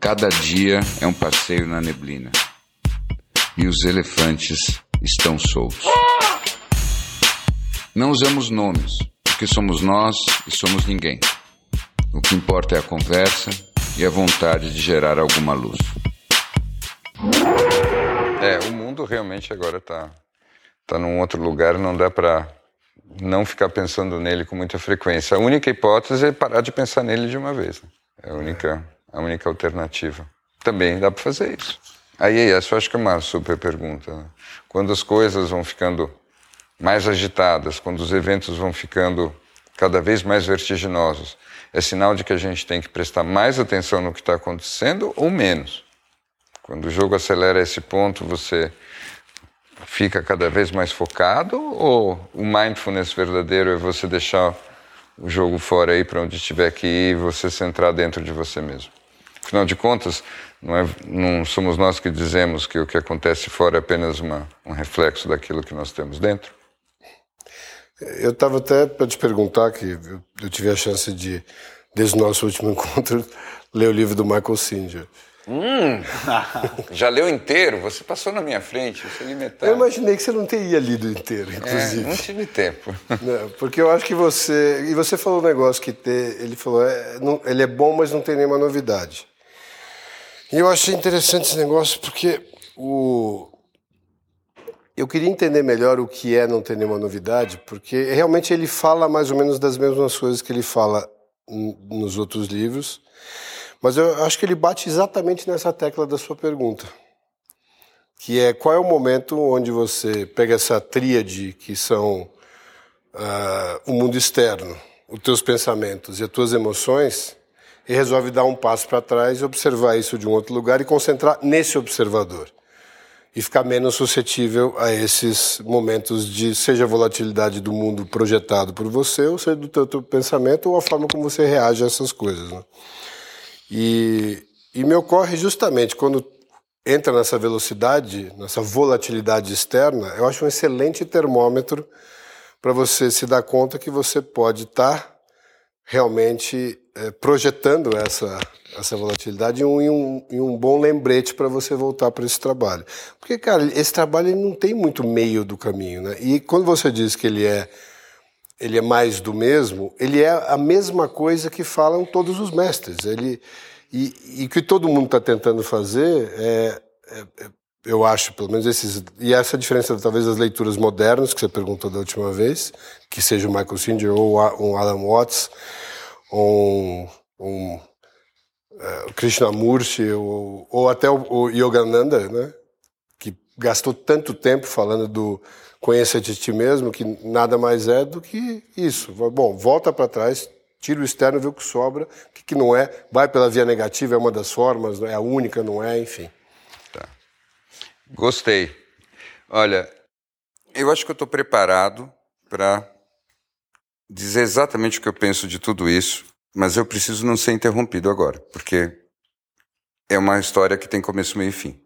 Cada dia é um passeio na neblina. E os elefantes estão soltos. Não usamos nomes, porque somos nós e somos ninguém. O que importa é a conversa e a vontade de gerar alguma luz. É, o mundo realmente agora está tá num outro lugar, não dá para não ficar pensando nele com muita frequência. A única hipótese é parar de pensar nele de uma vez. Né? É a única, a única alternativa. Também dá para fazer isso. Aí, essa eu acho que é uma super pergunta. Né? Quando as coisas vão ficando mais agitadas, quando os eventos vão ficando cada vez mais vertiginosos, é sinal de que a gente tem que prestar mais atenção no que está acontecendo ou menos. Quando o jogo acelera esse ponto, você fica cada vez mais focado ou o mindfulness verdadeiro é você deixar o jogo fora aí para onde tiver que ir você centrar dentro de você mesmo? Afinal de contas, não, é, não somos nós que dizemos que o que acontece fora é apenas uma, um reflexo daquilo que nós temos dentro? Eu estava até para te perguntar, que eu tive a chance de, desde o nosso último encontro, ler o livro do Michael Singer. Hum, já leu inteiro? Você passou na minha frente, você limitado. Eu imaginei que você não teria lido inteiro, inclusive. É, não tive tempo. Não, porque eu acho que você. E você falou um negócio que ter, ele falou, é, não, ele é bom, mas não tem nenhuma novidade. E eu achei interessante esse negócio porque o, eu queria entender melhor o que é não ter nenhuma novidade, porque realmente ele fala mais ou menos das mesmas coisas que ele fala nos outros livros, mas eu acho que ele bate exatamente nessa tecla da sua pergunta, que é qual é o momento onde você pega essa tríade que são uh, o mundo externo, os teus pensamentos e as tuas emoções, e resolve dar um passo para trás observar isso de um outro lugar e concentrar nesse observador e ficar menos suscetível a esses momentos de seja a volatilidade do mundo projetado por você, ou seja do teu, teu pensamento, ou a forma como você reage a essas coisas. Né? E, e me ocorre justamente quando entra nessa velocidade, nessa volatilidade externa, eu acho um excelente termômetro para você se dar conta que você pode estar tá realmente é, projetando essa, essa volatilidade e um, um, um bom lembrete para você voltar para esse trabalho. Porque, cara, esse trabalho ele não tem muito meio do caminho, né? E quando você diz que ele é ele é mais do mesmo, ele é a mesma coisa que falam todos os mestres. Ele e, o que todo mundo está tentando fazer é, é, é, eu acho, pelo menos esses e essa diferença talvez das leituras modernas que você perguntou da última vez, que seja o Michael Singer ou um Alan Watts um, um uh, Krishnamurti ou, ou até o, o Yogananda, né? que gastou tanto tempo falando do conheça de ti mesmo, que nada mais é do que isso. Bom, volta para trás, tira o externo, vê o que sobra, o que, que, não é, vai pela via negativa, é uma das formas, é a única, não é, enfim. Tá. Gostei. Olha, eu acho que eu estou preparado para dizer exatamente o que eu penso de tudo isso, mas eu preciso não ser interrompido agora, porque é uma história que tem começo, meio e fim.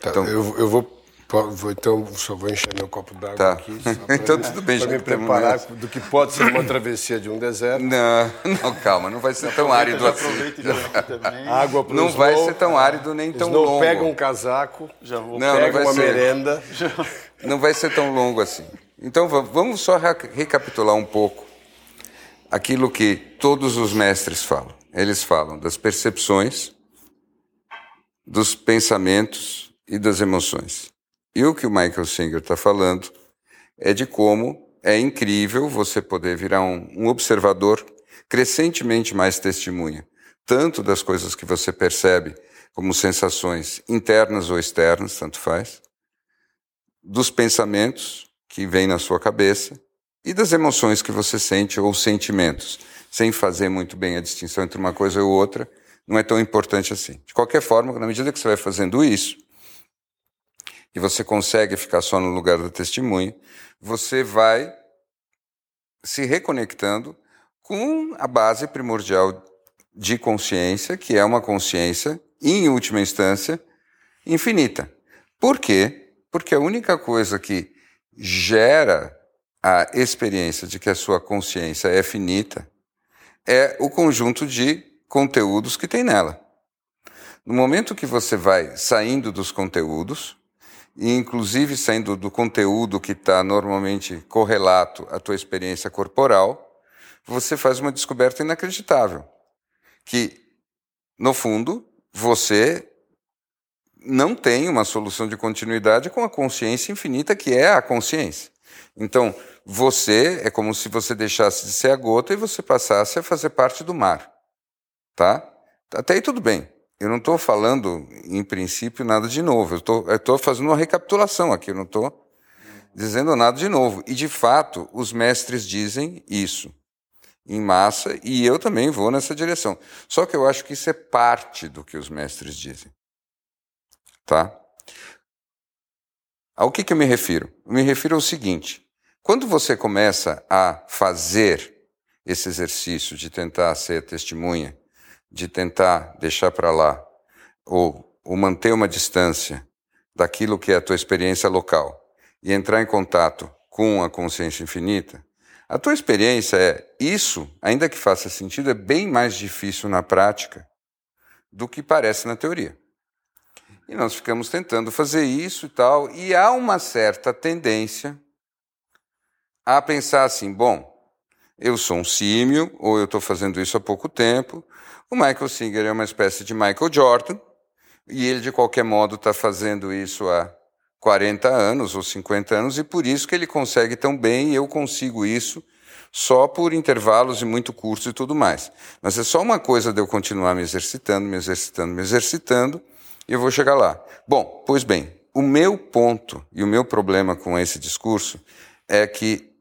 Tá, então, eu, eu vou, vou, então só vou encher meu copo d'água tá. aqui. então tudo bem, Para me preparar do que pode ser uma travessia de um deserto. Não, não calma, não vai ser tão árido assim. Água Não snow, vai ser tão árido nem tão snow longo. pega um casaco, já vou não, pega não vai uma ser. merenda. Não vai ser tão longo assim. Então vamos só recapitular um pouco aquilo que todos os mestres falam. Eles falam das percepções, dos pensamentos e das emoções. E o que o Michael Singer está falando é de como é incrível você poder virar um, um observador crescentemente mais testemunha, tanto das coisas que você percebe como sensações internas ou externas, tanto faz, dos pensamentos que vêm na sua cabeça e das emoções que você sente ou sentimentos, sem fazer muito bem a distinção entre uma coisa e outra, não é tão importante assim. De qualquer forma, na medida que você vai fazendo isso, e você consegue ficar só no lugar da testemunha, você vai se reconectando com a base primordial de consciência, que é uma consciência, em última instância, infinita. Por quê? Porque a única coisa que gera a experiência de que a sua consciência é finita é o conjunto de conteúdos que tem nela. No momento que você vai saindo dos conteúdos, inclusive saindo do conteúdo que está normalmente correlato à tua experiência corporal, você faz uma descoberta inacreditável. Que, no fundo, você não tem uma solução de continuidade com a consciência infinita que é a consciência. Então, você é como se você deixasse de ser a gota e você passasse a fazer parte do mar. Tá? Até aí tudo bem. Eu não estou falando, em princípio, nada de novo. Eu estou fazendo uma recapitulação aqui, eu não estou dizendo nada de novo. E, de fato, os mestres dizem isso em massa e eu também vou nessa direção. Só que eu acho que isso é parte do que os mestres dizem. Tá? Ao que, que eu me refiro? Eu me refiro ao seguinte: quando você começa a fazer esse exercício de tentar ser testemunha, de tentar deixar para lá, ou, ou manter uma distância daquilo que é a tua experiência local e entrar em contato com a consciência infinita, a tua experiência é isso, ainda que faça sentido, é bem mais difícil na prática do que parece na teoria. E nós ficamos tentando fazer isso e tal, e há uma certa tendência a pensar assim: bom, eu sou um símio, ou eu estou fazendo isso há pouco tempo. O Michael Singer é uma espécie de Michael Jordan, e ele, de qualquer modo, está fazendo isso há 40 anos ou 50 anos, e por isso que ele consegue tão bem, e eu consigo isso só por intervalos e muito curtos e tudo mais. Mas é só uma coisa de eu continuar me exercitando, me exercitando, me exercitando, e eu vou chegar lá. Bom, pois bem, o meu ponto e o meu problema com esse discurso é que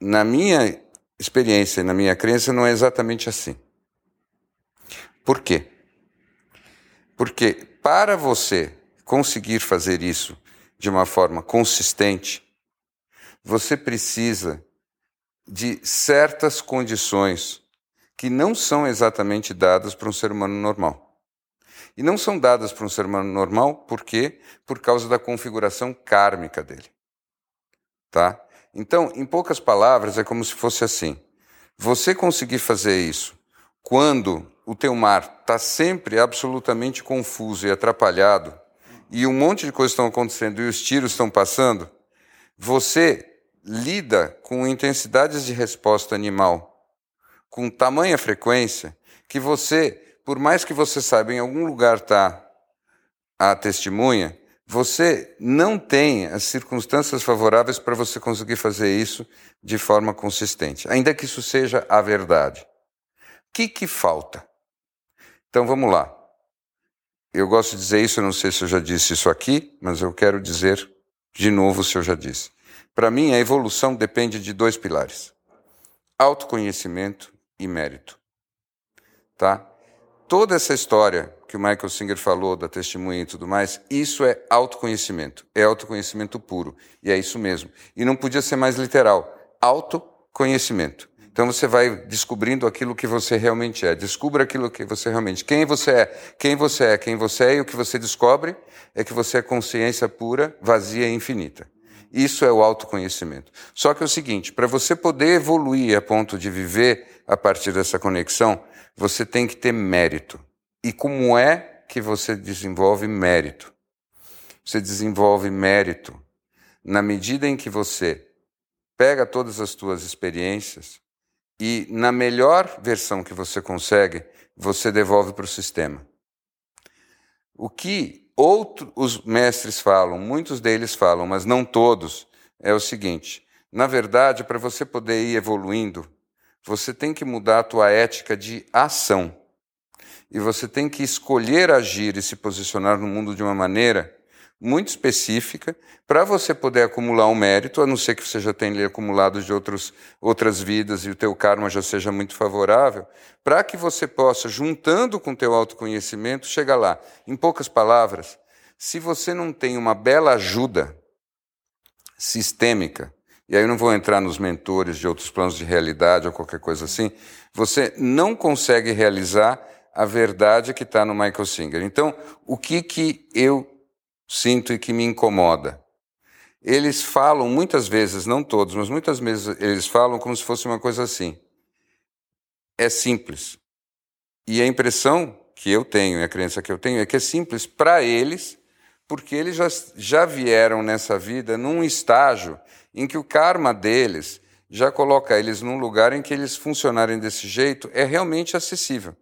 na minha experiência, na minha crença, não é exatamente assim. Por quê? Porque para você conseguir fazer isso de uma forma consistente, você precisa de certas condições que não são exatamente dadas para um ser humano normal. E não são dadas para um ser humano normal por quê? Por causa da configuração kármica dele. Tá? Então, em poucas palavras, é como se fosse assim: você conseguir fazer isso quando o teu mar está sempre absolutamente confuso e atrapalhado, e um monte de coisas estão acontecendo e os tiros estão passando, você lida com intensidades de resposta animal com tamanha frequência que você, por mais que você saiba em algum lugar está a testemunha, você não tem as circunstâncias favoráveis para você conseguir fazer isso de forma consistente, ainda que isso seja a verdade. O que, que falta? Então vamos lá. Eu gosto de dizer isso, eu não sei se eu já disse isso aqui, mas eu quero dizer de novo se eu já disse. Para mim, a evolução depende de dois pilares: autoconhecimento e mérito. Tá? Toda essa história que o Michael Singer falou, da testemunha e tudo mais, isso é autoconhecimento, é autoconhecimento puro, e é isso mesmo. E não podia ser mais literal, autoconhecimento. Então você vai descobrindo aquilo que você realmente é. Descubra aquilo que você realmente. Quem você é, quem você é, quem você é, e o que você descobre é que você é consciência pura, vazia e infinita. Isso é o autoconhecimento. Só que é o seguinte: para você poder evoluir a ponto de viver a partir dessa conexão, você tem que ter mérito. E como é que você desenvolve mérito? Você desenvolve mérito na medida em que você pega todas as suas experiências e, na melhor versão que você consegue, você devolve para o sistema. O que outros os mestres falam, muitos deles falam, mas não todos, é o seguinte: na verdade, para você poder ir evoluindo, você tem que mudar a tua ética de ação e você tem que escolher agir e se posicionar no mundo de uma maneira muito específica para você poder acumular um mérito, a não ser que você já tenha acumulado de outros, outras vidas e o teu karma já seja muito favorável, para que você possa, juntando com o teu autoconhecimento, chegar lá. Em poucas palavras, se você não tem uma bela ajuda sistêmica, e aí eu não vou entrar nos mentores de outros planos de realidade ou qualquer coisa assim, você não consegue realizar a verdade que está no Michael Singer. Então, o que, que eu sinto e que me incomoda? Eles falam muitas vezes, não todos, mas muitas vezes eles falam como se fosse uma coisa assim. É simples. E a impressão que eu tenho, e a crença que eu tenho, é que é simples para eles, porque eles já, já vieram nessa vida num estágio em que o karma deles já coloca eles num lugar em que eles funcionarem desse jeito é realmente acessível.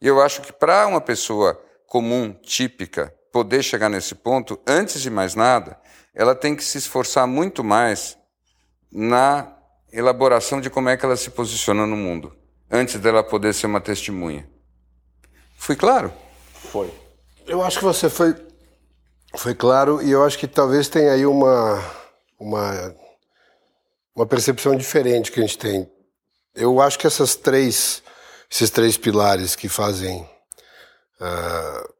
E eu acho que para uma pessoa comum, típica, poder chegar nesse ponto, antes de mais nada, ela tem que se esforçar muito mais na elaboração de como é que ela se posiciona no mundo, antes dela poder ser uma testemunha. Fui claro? Foi. Eu acho que você foi, foi claro e eu acho que talvez tenha aí uma, uma, uma percepção diferente que a gente tem. Eu acho que essas três, esses três pilares que fazem uh,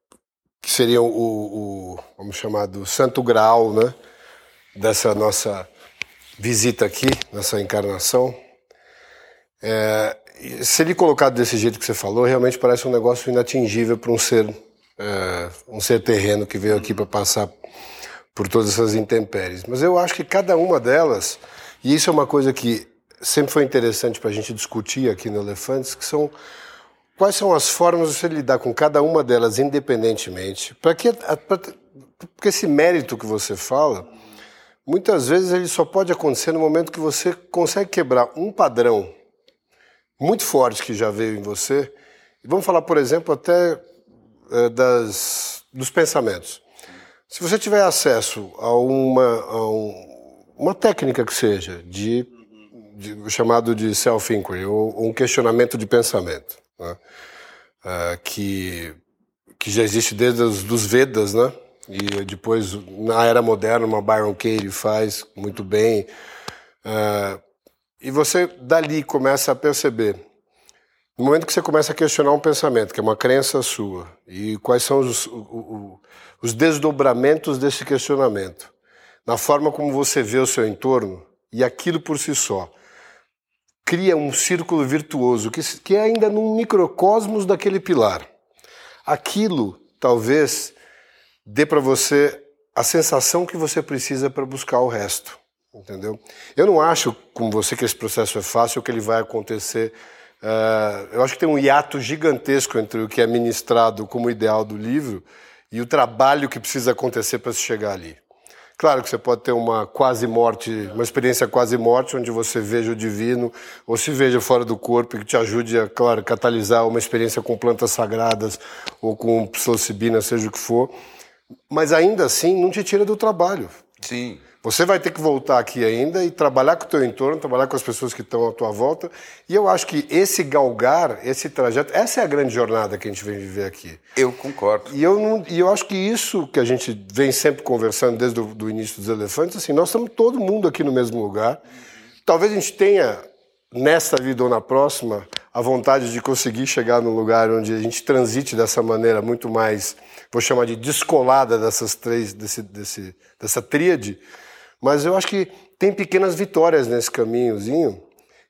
que seriam o, o, vamos chamar do santo grau, né, dessa nossa visita aqui, nessa encarnação. É, se ele colocado desse jeito que você falou, realmente parece um negócio inatingível para um ser, é, um ser terreno que veio aqui para passar por todas essas intempéries. Mas eu acho que cada uma delas, e isso é uma coisa que sempre foi interessante para a gente discutir aqui no Elefantes, que são Quais são as formas de você lidar com cada uma delas independentemente? Para que porque esse mérito que você fala, muitas vezes ele só pode acontecer no momento que você consegue quebrar um padrão muito forte que já veio em você. Vamos falar, por exemplo, até é, das, dos pensamentos. Se você tiver acesso a uma, a um, uma técnica que seja de, de chamado de self-inquiry ou, um questionamento de pensamento, né? uh, que, que já existe desde os dos Vedas, né? E depois, na era moderna, uma Byron Katie faz muito bem. Uh, e você, dali, começa a perceber, no momento que você começa a questionar um pensamento, que é uma crença sua, e quais são os, os, os desdobramentos desse questionamento, na forma como você vê o seu entorno, e aquilo por si só cria um círculo virtuoso que, que é ainda num microcosmos daquele pilar. Aquilo talvez dê para você a sensação que você precisa para buscar o resto, entendeu? Eu não acho, como você, que esse processo é fácil, que ele vai acontecer. Uh, eu acho que tem um hiato gigantesco entre o que é ministrado como ideal do livro e o trabalho que precisa acontecer para se chegar ali. Claro que você pode ter uma quase morte, uma experiência quase morte, onde você veja o divino, ou se veja fora do corpo, e que te ajude a, claro, catalisar uma experiência com plantas sagradas ou com psilocibina, seja o que for. Mas ainda assim, não te tira do trabalho. Sim. Você vai ter que voltar aqui ainda e trabalhar com o teu entorno, trabalhar com as pessoas que estão à tua volta. E eu acho que esse galgar, esse trajeto, essa é a grande jornada que a gente vem viver aqui. Eu concordo. E eu, não, e eu acho que isso que a gente vem sempre conversando desde o do início dos elefantes, assim, nós estamos todo mundo aqui no mesmo lugar. Talvez a gente tenha, nesta vida ou na próxima, a vontade de conseguir chegar num lugar onde a gente transite dessa maneira muito mais, vou chamar de descolada dessas três, desse, desse, dessa tríade mas eu acho que tem pequenas vitórias nesse caminhozinho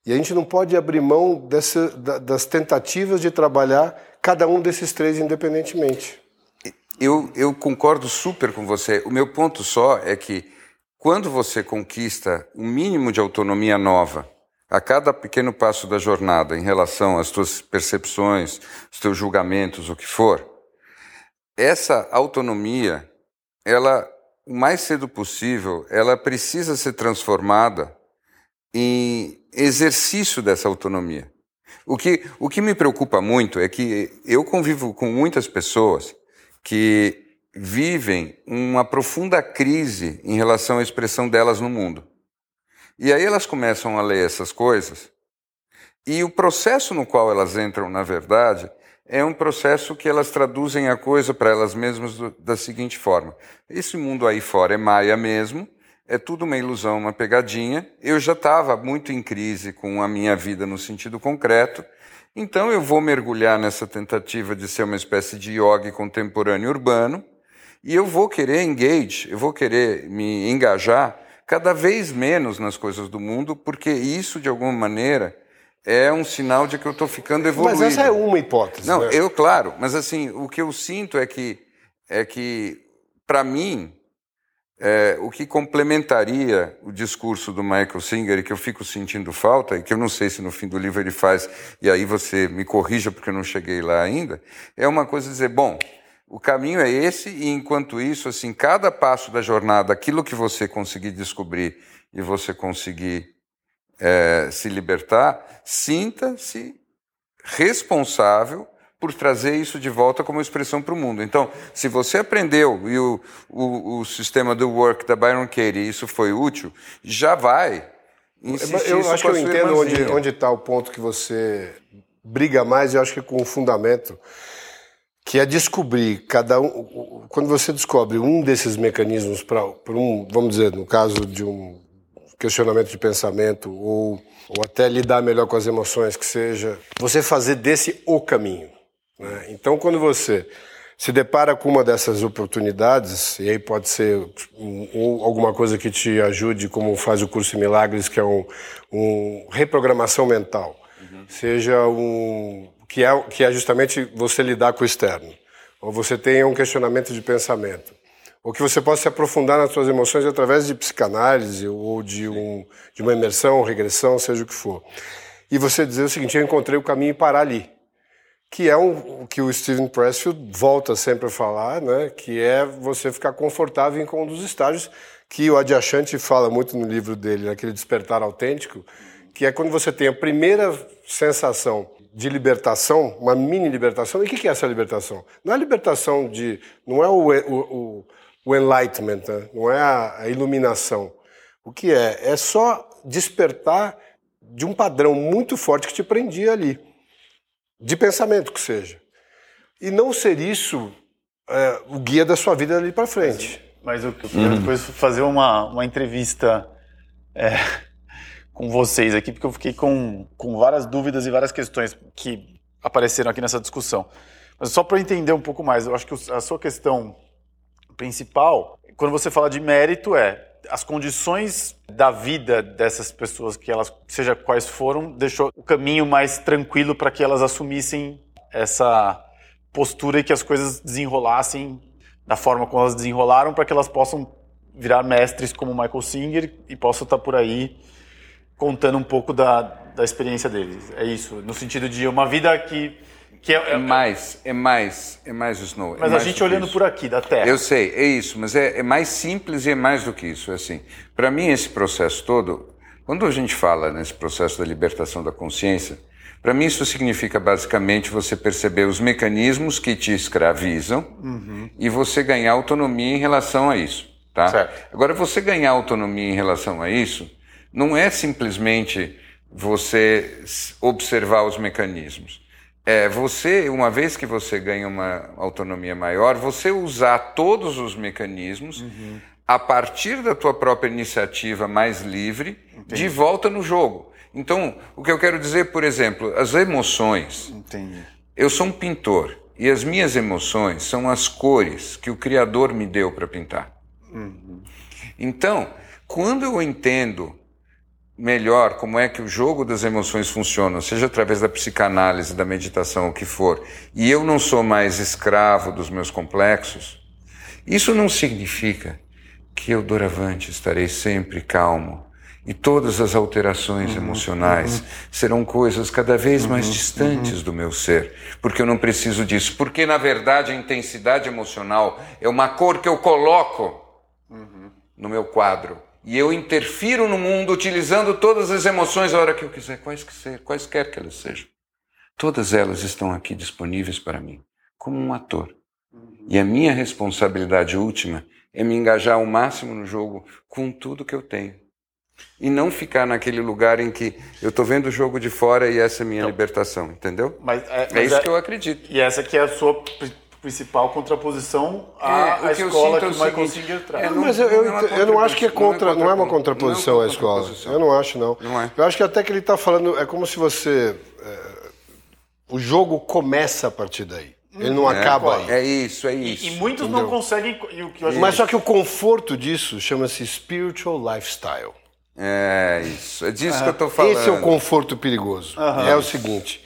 e a gente não pode abrir mão dessa, das tentativas de trabalhar cada um desses três independentemente. Eu, eu concordo super com você. O meu ponto só é que quando você conquista um mínimo de autonomia nova a cada pequeno passo da jornada em relação às suas percepções, os teus julgamentos, o que for, essa autonomia, ela o mais cedo possível, ela precisa ser transformada em exercício dessa autonomia. O que, o que me preocupa muito é que eu convivo com muitas pessoas que vivem uma profunda crise em relação à expressão delas no mundo. E aí elas começam a ler essas coisas, e o processo no qual elas entram, na verdade, é um processo que elas traduzem a coisa para elas mesmas do, da seguinte forma: esse mundo aí fora é maia mesmo, é tudo uma ilusão, uma pegadinha. Eu já estava muito em crise com a minha vida no sentido concreto, então eu vou mergulhar nessa tentativa de ser uma espécie de yogi contemporâneo urbano e eu vou querer engage, eu vou querer me engajar cada vez menos nas coisas do mundo, porque isso, de alguma maneira, é um sinal de que eu estou ficando evoluído. Mas essa é uma hipótese. Não, né? eu, claro, mas assim, o que eu sinto é que, é que para mim, é, o que complementaria o discurso do Michael Singer e que eu fico sentindo falta, e que eu não sei se no fim do livro ele faz, e aí você me corrija porque eu não cheguei lá ainda, é uma coisa dizer, bom, o caminho é esse, e enquanto isso, assim, cada passo da jornada, aquilo que você conseguir descobrir e você conseguir é, se libertar, sinta-se responsável por trazer isso de volta como expressão para o mundo. Então, se você aprendeu e o, o, o, sistema do work da Byron Katie, isso foi útil, já vai insistir Eu acho que eu entendo irmãzinha. onde está o ponto que você briga mais, eu acho que com o fundamento que é descobrir cada um. Quando você descobre um desses mecanismos para um, vamos dizer, no caso de um questionamento de pensamento ou, ou até lidar melhor com as emoções, que seja, você fazer desse o caminho. Né? Então, quando você se depara com uma dessas oportunidades, e aí pode ser um, alguma coisa que te ajude, como faz o curso Milagres, que é um, um reprogramação mental, uhum. seja um que é, que é justamente você lidar com o externo, ou você tenha um questionamento de pensamento, ou que você possa se aprofundar nas suas emoções através de psicanálise ou de, um, de uma imersão, regressão, seja o que for. E você dizer o seguinte: eu encontrei o caminho e parar ali. Que é o que o Steven Pressfield volta sempre a falar, né? que é você ficar confortável em com um dos estágios que o Adyashanti fala muito no livro dele, aquele despertar autêntico, que é quando você tem a primeira sensação de libertação, uma mini libertação. E o que é essa libertação? Não é a libertação de. não é o, o, o enlightenment, né? não é a, a iluminação. O que é? É só despertar de um padrão muito forte que te prendia ali, de pensamento que seja. E não ser isso é, o guia da sua vida ali para frente. Mas eu queria uhum. depois fazer uma, uma entrevista. É com vocês aqui, porque eu fiquei com, com várias dúvidas e várias questões que apareceram aqui nessa discussão. Mas só para entender um pouco mais, eu acho que a sua questão principal, quando você fala de mérito, é as condições da vida dessas pessoas, que elas, seja quais foram, deixou o caminho mais tranquilo para que elas assumissem essa postura e que as coisas desenrolassem da forma como elas desenrolaram, para que elas possam virar mestres como Michael Singer e possam estar por aí contando um pouco da, da experiência deles. É isso, no sentido de uma vida que que é, é, é, mais, é mais, é mais Snow. É mas é a gente olhando por aqui, da Terra. Eu sei, é isso, mas é, é mais simples e é mais do que isso. Assim, para mim esse processo todo, quando a gente fala nesse processo da libertação da consciência, para mim isso significa basicamente você perceber os mecanismos que te escravizam uhum. e você ganhar autonomia em relação a isso, tá? Certo. Agora você ganhar autonomia em relação a isso não é simplesmente você observar os mecanismos. É você, uma vez que você ganha uma autonomia maior, você usar todos os mecanismos uhum. a partir da tua própria iniciativa mais livre Entendi. de volta no jogo. Então, o que eu quero dizer, por exemplo, as emoções. Entendi. Eu sou um pintor e as minhas emoções são as cores que o Criador me deu para pintar. Uhum. Então, quando eu entendo melhor como é que o jogo das emoções funciona, seja através da psicanálise, da meditação, o que for, e eu não sou mais escravo dos meus complexos, isso não significa que eu, doravante, estarei sempre calmo e todas as alterações uhum, emocionais uhum. serão coisas cada vez mais uhum, distantes uhum. do meu ser, porque eu não preciso disso, porque na verdade a intensidade emocional é uma cor que eu coloco uhum. no meu quadro e eu interfiro no mundo utilizando todas as emoções a hora que eu quiser, quais que ser, quaisquer que elas sejam. Todas elas estão aqui disponíveis para mim, como um ator. E a minha responsabilidade última é me engajar ao máximo no jogo com tudo que eu tenho. E não ficar naquele lugar em que eu estou vendo o jogo de fora e essa é a minha libertação, entendeu? Mas, é, é mas isso que eu acredito. E essa que é a sua principal contraposição É, à, o à que escola que é o o Michael seguinte, Singer traz. é, Não, não- mas eu, não eu, é uma ent- eu não acho que é contraposição, contra, não é não é uma contra- contraposição não é à escola. Eu não acho, não. Não é. Eu acho que até que ele está falando, é como se você. é, o jogo começa a partir daí. Ele não acaba aí. É isso, é isso. e muitos não conseguem. E o que eu acho Mas só que o conforto disso chama-se spiritual lifestyle. É isso. É disso que eu estou falando. Esse é o conforto perigoso. É o seguinte: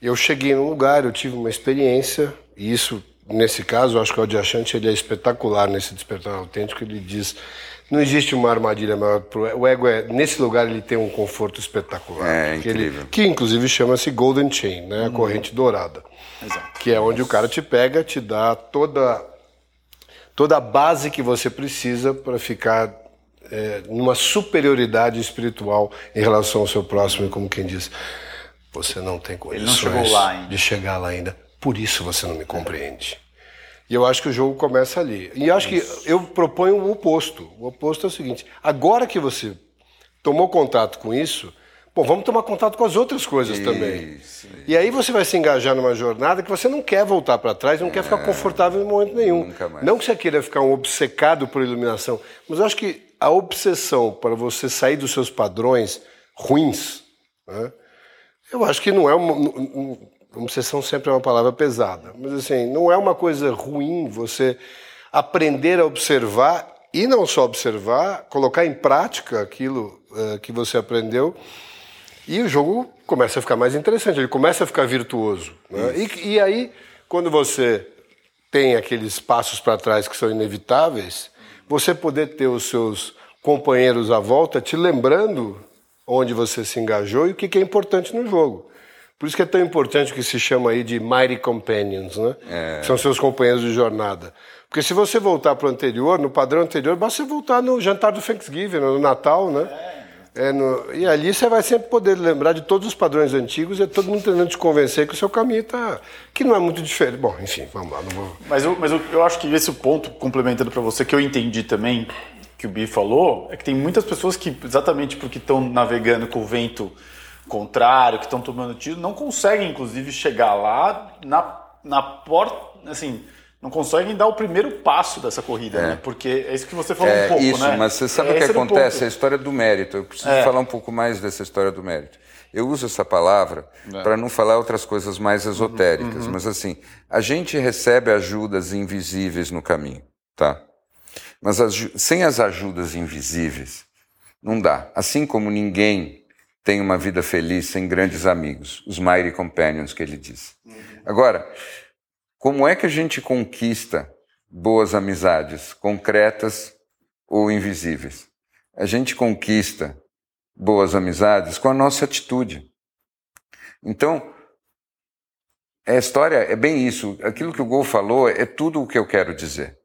eu cheguei num lugar, eu tive uma experiência, e isso, nesse caso, eu acho que o Adyashant ele é espetacular nesse despertar autêntico. Ele diz: não existe uma armadilha maior pro o ego. É, nesse lugar ele tem um conforto espetacular. É, Porque ele- que inclusive chama-se Golden Chain, né? a corrente dourada. Que é onde o cara te pega, te dá toda toda a base que você precisa para ficar é, numa superioridade espiritual em relação ao seu próximo, e como quem diz, você não tem não condições ainda. de chegar lá ainda, por isso você não me compreende. E eu acho que o jogo começa ali. E acho que eu proponho o oposto. O oposto é o seguinte: agora que você tomou contato com isso, bom, vamos tomar contato com as outras coisas também. Isso, E aí você vai se engajar numa jornada que você não quer voltar para trás, não quer ficar confortável em momento nenhum. É. Nunca mais. Não que você queira ficar um obcecado por iluminação, mas eu acho que a obsessão para você sair dos seus padrões ruins, né, eu acho que não é uma. Obsessão sempre é uma palavra pesada, mas assim, não é uma coisa ruim você aprender a observar e não só observar, colocar em prática aquilo eh, que você aprendeu e o jogo começa a ficar mais interessante, ele começa a ficar virtuoso. né? E, e aí, quando você tem aqueles passos para trás que são inevitáveis, você poder ter os seus companheiros à volta te lembrando onde você se engajou e o que que é importante no jogo. Por isso que é tão importante o que se chama aí de Mighty Companions, né? Que São seus companheiros de jornada. Porque se você voltar para o anterior, no padrão anterior, basta você voltar no jantar do Thanksgiving, no Natal, né? É, no- e ali você vai sempre poder lembrar de todos os padrões antigos e todo mundo tentando te convencer que o seu caminho tá. que não é muito diferente. Bom, enfim, vamos lá, não vou. Mas, eu, mas eu, eu acho que esse ponto, complementando para você, que eu entendi também, que o Bi falou, é que tem muitas pessoas que, exatamente porque estão navegando com o vento contrário, que estão tomando tiro, não conseguem, inclusive, chegar lá na, na porta, assim, não conseguem dar o primeiro passo dessa corrida, né? Porque é isso que você falou É um pouco, isso, né? mas você sabe o que acontece? ponto. A história do mérito. Eu preciso É. falar um pouco mais dessa história do mérito. Eu uso essa palavra É. para não falar outras coisas mais esotéricas, Uhum. mas assim, a gente recebe ajudas invisíveis no caminho, tá? Mas as sem as ajudas invisíveis, não dá. Assim como ninguém tem uma vida feliz sem grandes amigos, os mighty companions que ele diz. Agora, como é que a gente conquista boas amizades, concretas ou invisíveis? A gente conquista boas amizades com a nossa atitude. Então, a história é bem isso. Aquilo que o Gol falou é tudo o que eu quero dizer.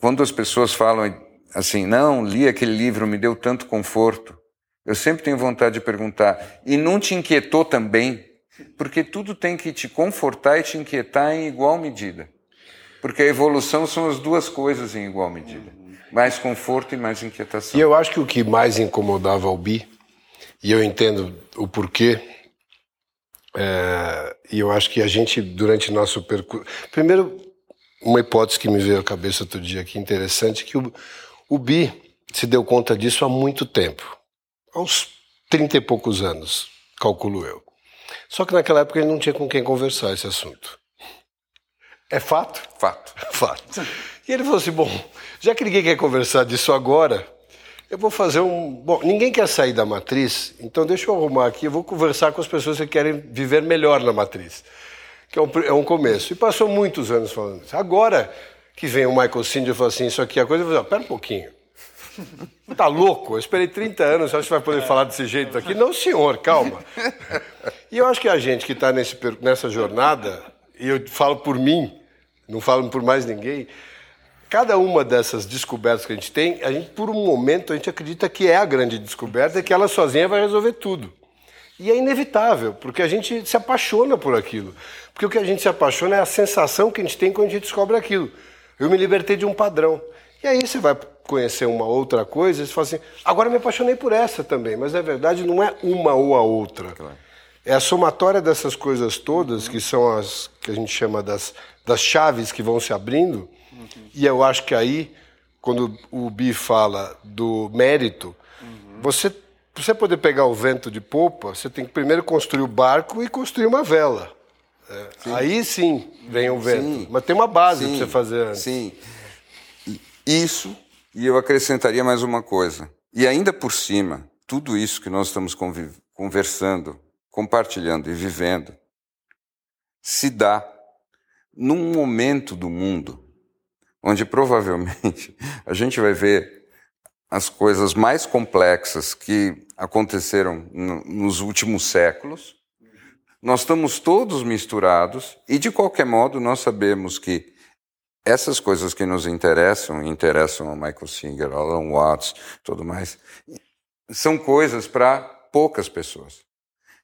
Quando as pessoas falam assim, não, li aquele livro, me deu tanto conforto, eu sempre tenho vontade de perguntar, e não te inquietou também? Porque tudo tem que te confortar e te inquietar em igual medida. Porque a evolução são as duas coisas em igual medida. Mais conforto e mais inquietação. E eu acho que o que mais incomodava o Bi, e eu entendo o porquê, é, e eu acho que a gente, durante nosso percurso. Primeiro, uma hipótese que me veio à cabeça outro dia aqui, interessante, que o, o Bi se deu conta disso há muito tempo há uns 30 e poucos anos, calculo eu. Só que naquela época ele não tinha com quem conversar esse assunto. É fato? Fato. Fato. E ele falou assim: bom, já que ninguém quer conversar disso agora, eu vou fazer um. Bom, ninguém quer sair da matriz, então deixa eu arrumar aqui, eu vou conversar com as pessoas que querem viver melhor na matriz. Que é um, é um começo. E passou muitos anos falando isso. Agora que vem o Michael Cindy e fala assim: isso aqui é a coisa, eu falei: pera um pouquinho. Tá louco? Eu esperei 30 anos, você acha que vai poder falar desse jeito aqui? Não, senhor, calma. E eu acho que a gente que está nessa jornada, e eu falo por mim, não falo por mais ninguém, cada uma dessas descobertas que a gente tem, a gente, por um momento, a gente acredita que é a grande descoberta e que ela sozinha vai resolver tudo. E é inevitável, porque a gente se apaixona por aquilo. Porque o que a gente se apaixona é a sensação que a gente tem quando a gente descobre aquilo. Eu me libertei de um padrão. E aí você vai conhecer uma outra coisa, você fala assim, agora me apaixonei por essa também. Mas na verdade não é uma ou a outra. Claro. É a somatória dessas coisas todas, que são as que a gente chama das, das chaves que vão se abrindo. Uhum. E eu acho que aí, quando o Bi fala do mérito, uhum. você para você poder pegar o vento de popa, você tem que primeiro construir o barco e construir uma vela. É, sim. Aí sim vem o vento. Sim. Mas tem uma base para você fazer antes. Sim. Isso, e eu acrescentaria mais uma coisa. E ainda por cima, tudo isso que nós estamos conversando, compartilhando e vivendo, se dá num momento do mundo onde provavelmente a gente vai ver as coisas mais complexas que aconteceram nos últimos séculos nós estamos todos misturados e, de qualquer modo, nós sabemos que essas coisas que nos interessam, interessam a Michael Singer, Alan Watts, tudo mais, são coisas para poucas pessoas.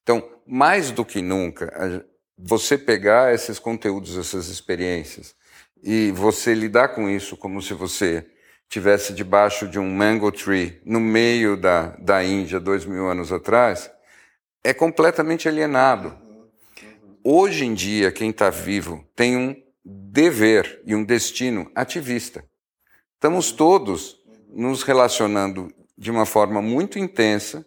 Então, mais do que nunca, você pegar esses conteúdos, essas experiências, e você lidar com isso como se você tivesse debaixo de um mango tree no meio da, da Índia dois mil anos atrás, é completamente alienado. Hoje em dia, quem está vivo tem um dever e um destino ativista. Estamos todos nos relacionando de uma forma muito intensa,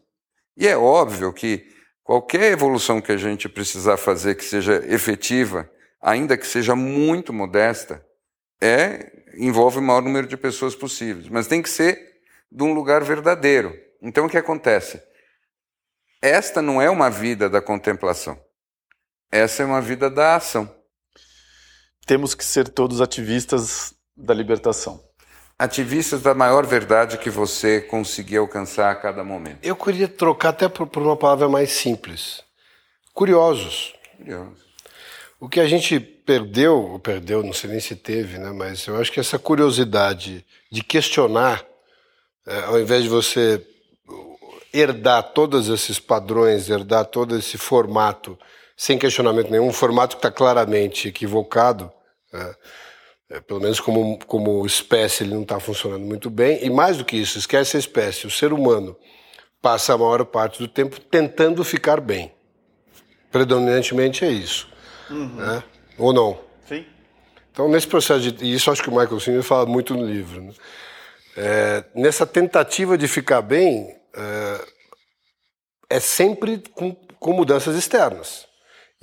e é óbvio que qualquer evolução que a gente precisar fazer que seja efetiva, ainda que seja muito modesta, é envolve o maior número de pessoas possíveis, mas tem que ser de um lugar verdadeiro. Então o que acontece? Esta não é uma vida da contemplação. Essa é uma vida da ação. Temos que ser todos ativistas da libertação. Ativistas da maior verdade que você conseguir alcançar a cada momento. Eu queria trocar até por, por uma palavra mais simples. Curiosos. Curiosos. O que a gente perdeu, ou perdeu, não sei nem se teve, né? mas eu acho que essa curiosidade de questionar, é, ao invés de você herdar todos esses padrões, herdar todo esse formato sem questionamento nenhum, um formato que está claramente equivocado, né? é, pelo menos como, como espécie ele não está funcionando muito bem, e mais do que isso, esquece a espécie, o ser humano passa a maior parte do tempo tentando ficar bem. Predominantemente é isso. Uhum. Né? Ou não? Sim. Então, nesse processo de. E isso acho que o Michael Singer fala muito no livro. Né? É, nessa tentativa de ficar bem, é, é sempre com, com mudanças externas.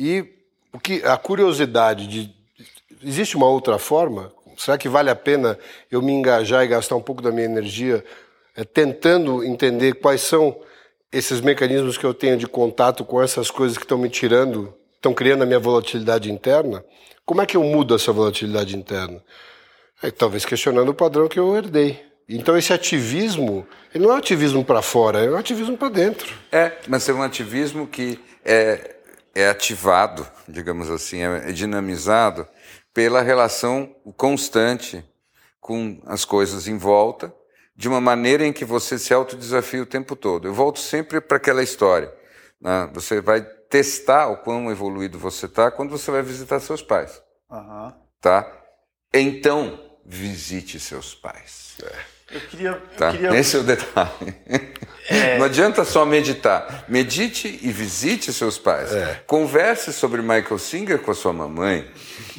E o que a curiosidade de existe uma outra forma? Será que vale a pena eu me engajar e gastar um pouco da minha energia é, tentando entender quais são esses mecanismos que eu tenho de contato com essas coisas que estão me tirando, estão criando a minha volatilidade interna? Como é que eu mudo essa volatilidade interna? É, talvez questionando o padrão que eu herdei. Então esse ativismo, ele não é um ativismo para fora, é um ativismo para dentro. É, mas é um ativismo que é é ativado, digamos assim, é dinamizado pela relação constante com as coisas em volta, de uma maneira em que você se autodesafia o tempo todo. Eu volto sempre para aquela história. Né? Você vai testar o quão evoluído você está quando você vai visitar seus pais. Uhum. Tá? Então, visite seus pais. É. Eu queria, eu tá? queria... Esse é o detalhe. É... Não adianta só meditar. Medite e visite seus pais. É. Converse sobre Michael Singer com a sua mamãe.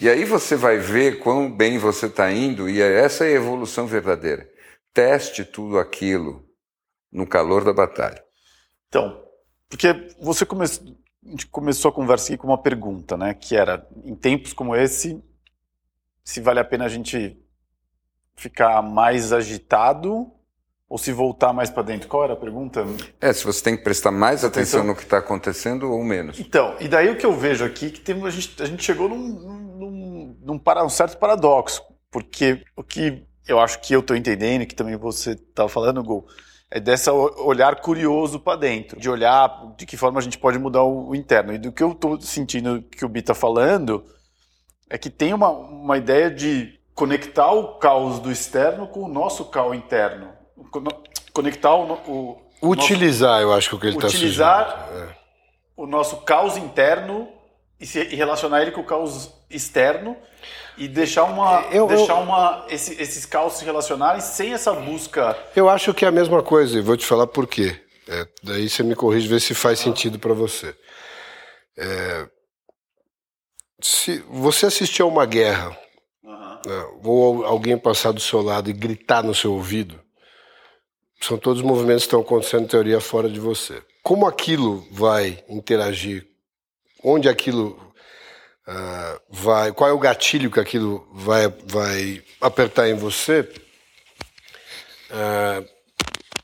E aí você vai ver quão bem você está indo. E essa é a evolução verdadeira. Teste tudo aquilo no calor da batalha. Então, porque você começou, a gente começou a conversa aqui com uma pergunta, né? Que era, em tempos como esse, se vale a pena a gente ficar mais agitado ou se voltar mais para dentro? Qual era a pergunta? É, se você tem que prestar mais atenção, atenção no que está acontecendo ou menos. Então, e daí o que eu vejo aqui que tem, a, gente, a gente chegou num, num, num, para, um certo paradoxo, porque o que eu acho que eu estou entendendo, que também você estava falando, Gol, é dessa olhar curioso para dentro, de olhar de que forma a gente pode mudar o, o interno. E do que eu estou sentindo que o Bi está falando é que tem uma, uma ideia de conectar o caos do externo com o nosso caos interno. Conectar o. o utilizar, nosso, eu acho que o que ele está Utilizar é. o nosso caos interno e, se, e relacionar ele com o caos externo e deixar uma eu, deixar eu, uma esse, esses caos se relacionarem sem essa busca. Eu acho que é a mesma coisa e vou te falar por quê. É, daí você me corrige ver se faz sentido para você. É, se você assistir a uma guerra uhum. né, ou alguém passar do seu lado e gritar no seu ouvido, são todos movimentos que estão acontecendo em teoria fora de você. Como aquilo vai interagir? Onde aquilo uh, vai? Qual é o gatilho que aquilo vai, vai apertar em você? Uh,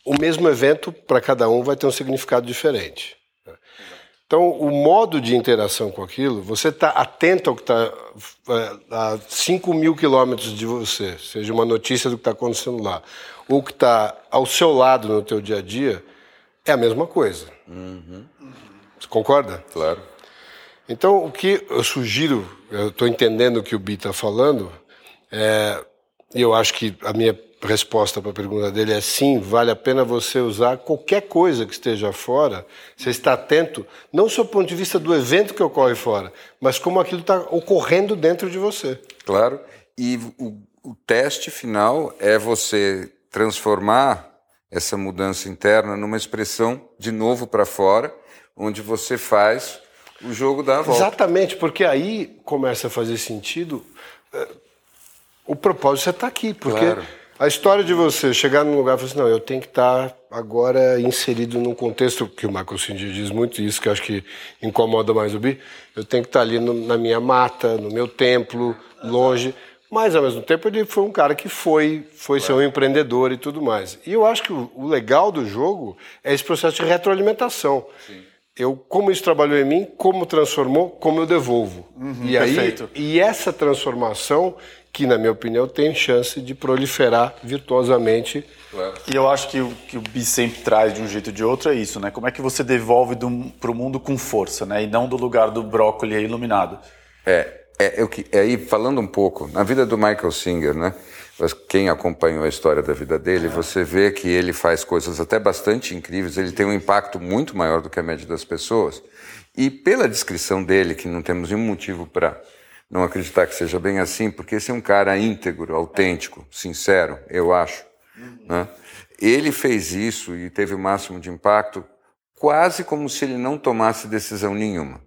o mesmo evento para cada um vai ter um significado diferente. Então, o modo de interação com aquilo, você está atento ao que está é, a 5 mil quilômetros de você, seja uma notícia do que está acontecendo lá, ou que está ao seu lado no teu dia a dia, é a mesma coisa. Uhum. Você concorda? Claro. Então, o que eu sugiro, eu estou entendendo o que o Bi está falando, é, e eu acho que a minha resposta para a pergunta dele é sim, vale a pena você usar qualquer coisa que esteja fora, você está atento, não só do ponto de vista do evento que ocorre fora, mas como aquilo está ocorrendo dentro de você. Claro, e o, o teste final é você transformar essa mudança interna numa expressão de novo para fora, onde você faz o jogo da volta. Exatamente, porque aí começa a fazer sentido. Eh, o propósito é estar aqui, porque claro a história de você chegar num lugar e falar assim, não, eu tenho que estar agora inserido num contexto que o Michael Cindy diz muito isso, que eu acho que incomoda mais o Bi, eu tenho que estar ali no, na minha mata, no meu templo, longe, mas ao mesmo tempo ele foi um cara que foi, foi ser um empreendedor e tudo mais. E eu acho que o, o legal do jogo é esse processo de retroalimentação. Sim. Eu, como isso trabalhou em mim, como transformou, como eu devolvo. Uhum, e aí, perfeito. e essa transformação que, na minha opinião, tem chance de proliferar virtuosamente. E eu acho que o que o Bi sempre traz de um jeito ou de outro é isso, né? Como é que você devolve para o mundo com força, né? E não do lugar do brócolis iluminado. É, é, eu, é aí falando um pouco, na vida do Michael Singer, né? Quem acompanhou a história da vida dele, você vê que ele faz coisas até bastante incríveis, ele tem um impacto muito maior do que a média das pessoas. E pela descrição dele, que não temos nenhum motivo para não acreditar que seja bem assim, porque esse é um cara íntegro, autêntico, sincero, eu acho. Uhum. Né? Ele fez isso e teve o máximo de impacto quase como se ele não tomasse decisão nenhuma.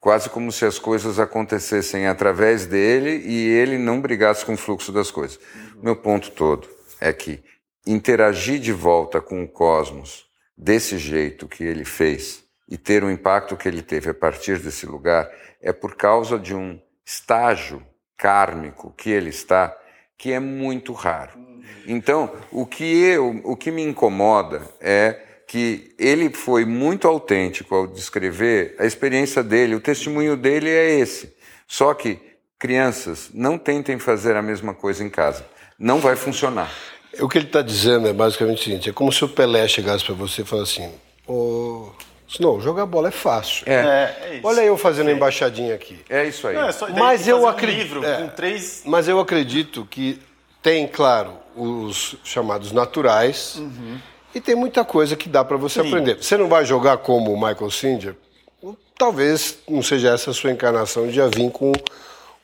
Quase como se as coisas acontecessem através dele e ele não brigasse com o fluxo das coisas. Uhum. Meu ponto todo é que interagir de volta com o cosmos desse jeito que ele fez e ter o impacto que ele teve a partir desse lugar é por causa de um estágio kármico que ele está, que é muito raro. Então, o que eu, o que me incomoda é que ele foi muito autêntico ao descrever a experiência dele, o testemunho dele é esse. Só que crianças não tentem fazer a mesma coisa em casa, não vai funcionar. O que ele está dizendo é basicamente o seguinte: é como se o Pelé chegasse para você e falasse assim, oh, não, jogar bola é fácil. É. É, é Olha eu fazendo a embaixadinha aqui. É isso aí. Não, é só, mas eu acredito. Um três... Mas eu acredito que tem, claro, os chamados naturais uhum. e tem muita coisa que dá para você Sim. aprender. Você não vai jogar como o Michael Singer? Talvez não seja essa a sua encarnação de já vir com,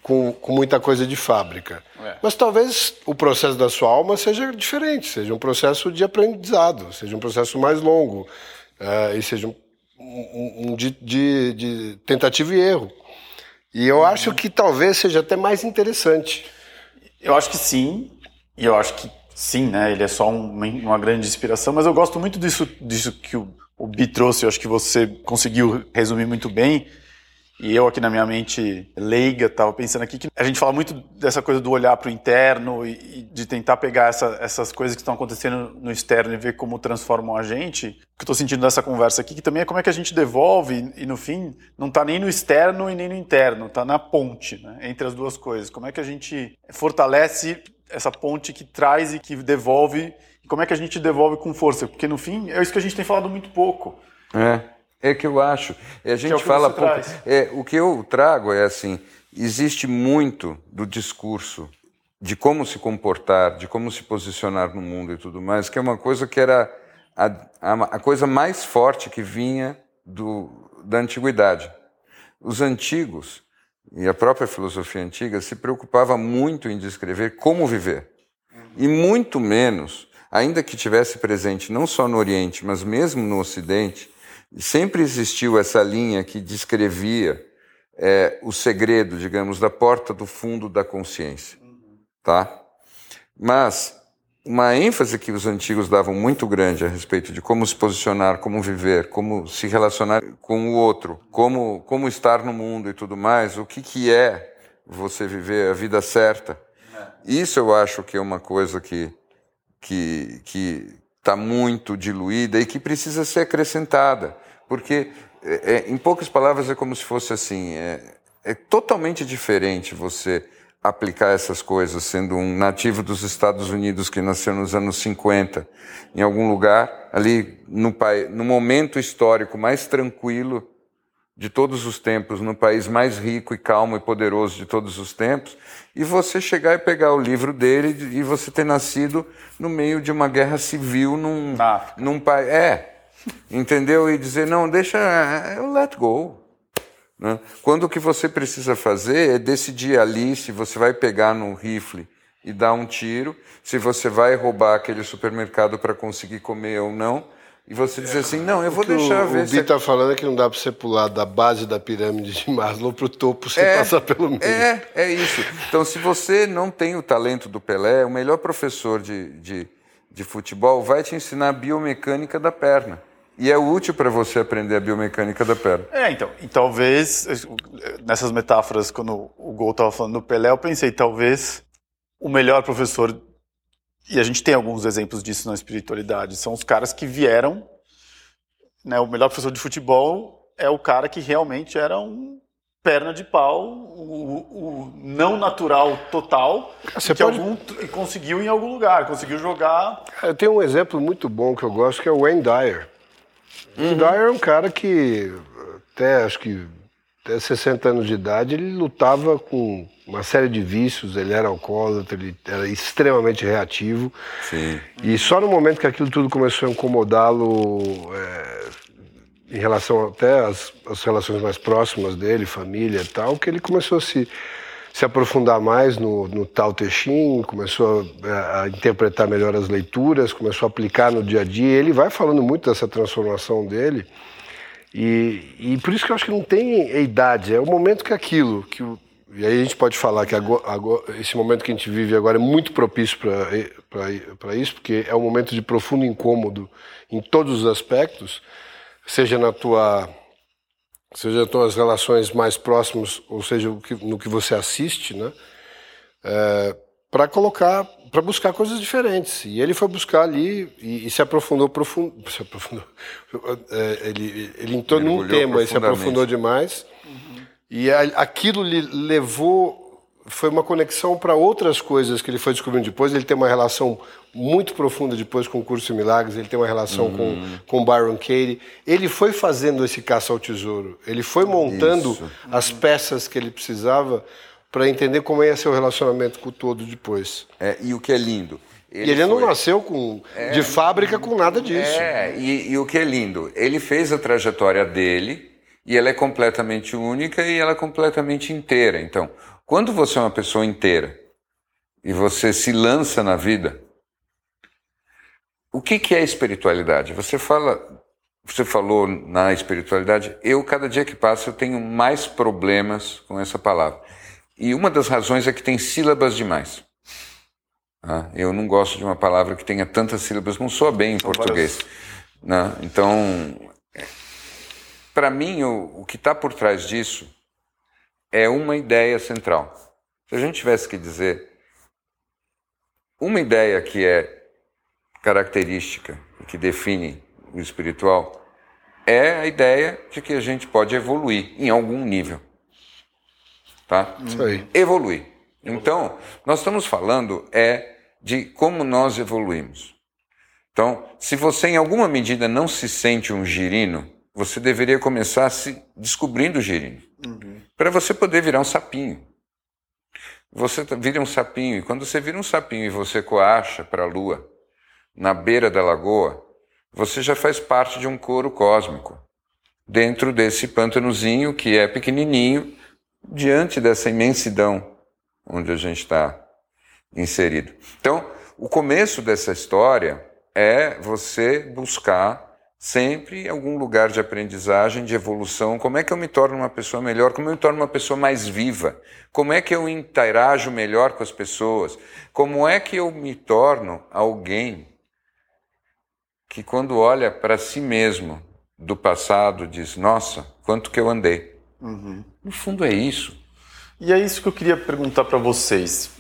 com, com muita coisa de fábrica. É. Mas talvez o processo da sua alma seja diferente, seja um processo de aprendizado, seja um processo mais longo, uh, e seja um um, um de, de, de, tentativa e erro. E eu acho que talvez seja até mais interessante. Eu acho que sim, e eu acho que sim, né? Ele é só um, uma grande inspiração, mas eu gosto muito disso, disso que o, o Bi trouxe. Eu acho que você conseguiu resumir muito bem. E eu aqui na minha mente leiga estava pensando aqui que a gente fala muito dessa coisa do olhar para o interno e, e, de tentar pegar essa, essas coisas que estão acontecendo no externo e ver como transformam a gente. O que eu estou sentindo nessa conversa aqui que também é como é que a gente devolve e, no fim não está nem no externo e nem no interno, está na ponte né, entre as duas coisas. Como é que a gente fortalece essa ponte que traz e que devolve e como é que a gente devolve com força? Porque no fim é isso que a gente tem falado muito pouco. É. É que eu acho. A gente é fala pouco. É, o que eu trago é assim: existe muito do discurso de como se comportar, de como se posicionar no mundo e tudo mais, que é uma coisa que era a, a, a coisa mais forte que vinha do, da antiguidade. os antigos e a própria filosofia antiga se preocupava muito em descrever como viver. E muito menos, ainda que tivesse presente não só no Oriente, mas mesmo no Ocidente, sempre existiu essa linha que descrevia é, o segredo, digamos, da porta do fundo da consciência, tá? Mas uma ênfase que os antigos davam muito grande a respeito de como se posicionar, como viver, como se relacionar com o outro, como, como estar no mundo e tudo mais, o que, que é você viver a vida certa. Isso eu acho que é uma coisa que que que está muito diluída e que precisa ser acrescentada, porque é, é, em poucas palavras é como se fosse assim, é, é totalmente diferente você aplicar essas coisas, sendo um nativo dos Estados Unidos que nasceu nos anos 50, em algum lugar, ali no, no momento histórico mais tranquilo de todos os tempos, no país mais rico e calmo e poderoso de todos os tempos, e você chegar e pegar o livro dele e você ter nascido no meio de uma guerra civil num, num país. É, entendeu? E dizer, não, deixa, eu é, let go. Né? Quando o que você precisa fazer é decidir ali se você vai pegar no rifle e dar um tiro, se você vai roubar aquele supermercado para conseguir comer ou não, e você dizer assim, não, eu vou deixar o, ver. O Bi está falando é que não dá para você pular da base da pirâmide de Maslow para o topo sem é, passar pelo meio. É, é isso. Então, se você não tem o talento do Pelé, o melhor professor de, de, de futebol vai te ensinar a biomecânica da perna. E é útil para você aprender a biomecânica da perna. É, então. E talvez, nessas metáforas, quando o Gol estava falando do Pelé, eu pensei, talvez o melhor professor, e a gente tem alguns exemplos disso na espiritualidade, são os caras que vieram. Né, o melhor professor de futebol é o cara que realmente era um perna de pau, o, o não natural total, Você que pode... algum, conseguiu em algum lugar, conseguiu jogar. Eu tenho um exemplo muito bom que eu gosto, que é o Wayne Dyer. Uhum. O Dyer é um cara que, até acho que até 60 anos de idade, ele lutava com uma série de vícios, ele era alcoólatra, ele era extremamente reativo. Sim. E só no momento que aquilo tudo começou a incomodá-lo é, em relação até às, às relações mais próximas dele, família e tal, que ele começou a se se aprofundar mais no, no Tao Te Ching, começou a, a, interpretar melhor as leituras, começou a aplicar no dia a dia. Ele vai falando muito dessa transformação dele. E, e por isso que eu acho que não tem idade, é o momento que aquilo, que e aí a gente pode falar que agora, agora, esse momento que a gente vive agora é muito propício para isso, porque é um momento de profundo incômodo em todos os aspectos, seja na tua seja as relações mais próximas, ou seja, no que você assiste, né? É, para colocar, para buscar coisas diferentes. E ele foi buscar ali e, e se aprofundou profundo, se aprofundou. É, ele ele entrou num tema e se aprofundou demais. Uhum. E a, aquilo lhe levou foi uma conexão para outras coisas que ele foi descobrindo depois. Ele tem uma relação muito profunda depois com o Curso de Milagres, ele tem uma relação uhum. com, com Byron Katie. Ele foi fazendo esse caça ao tesouro, ele foi montando Isso. as peças que ele precisava para entender como ia ser o relacionamento com o todo depois. É, e o que é lindo. Ele, e ele foi... não nasceu com, é, de fábrica com nada disso. É, e, e o que é lindo, ele fez a trajetória dele e ela é completamente única e ela é completamente inteira. Então, quando você é uma pessoa inteira e você se lança na vida, o que, que é espiritualidade? Você fala, você falou na espiritualidade. Eu cada dia que passa eu tenho mais problemas com essa palavra. E uma das razões é que tem sílabas demais. Ah, eu não gosto de uma palavra que tenha tantas sílabas, não soa bem em português. Né? Então, para mim, o, o que está por trás disso é uma ideia central. Se a gente tivesse que dizer uma ideia que é característica e que define o espiritual, é a ideia de que a gente pode evoluir em algum nível. Tá? Isso aí. Evoluir. Então, nós estamos falando é de como nós evoluímos. Então, se você em alguma medida não se sente um girino, você deveria começar se descobrindo o girino. Uhum. Para você poder virar um sapinho. Você vira um sapinho, e quando você vira um sapinho e você coacha para a lua, na beira da lagoa, você já faz parte de um coro cósmico. dentro desse pântanozinho que é pequenininho, diante dessa imensidão onde a gente está inserido. Então, o começo dessa história é você buscar sempre algum lugar de aprendizagem, de evolução. Como é que eu me torno uma pessoa melhor? Como eu me torno uma pessoa mais viva? Como é que eu interajo melhor com as pessoas? Como é que eu me torno alguém que, quando olha para si mesmo do passado, diz: Nossa, quanto que eu andei? Uhum. No fundo, é isso. E é isso que eu queria perguntar para vocês,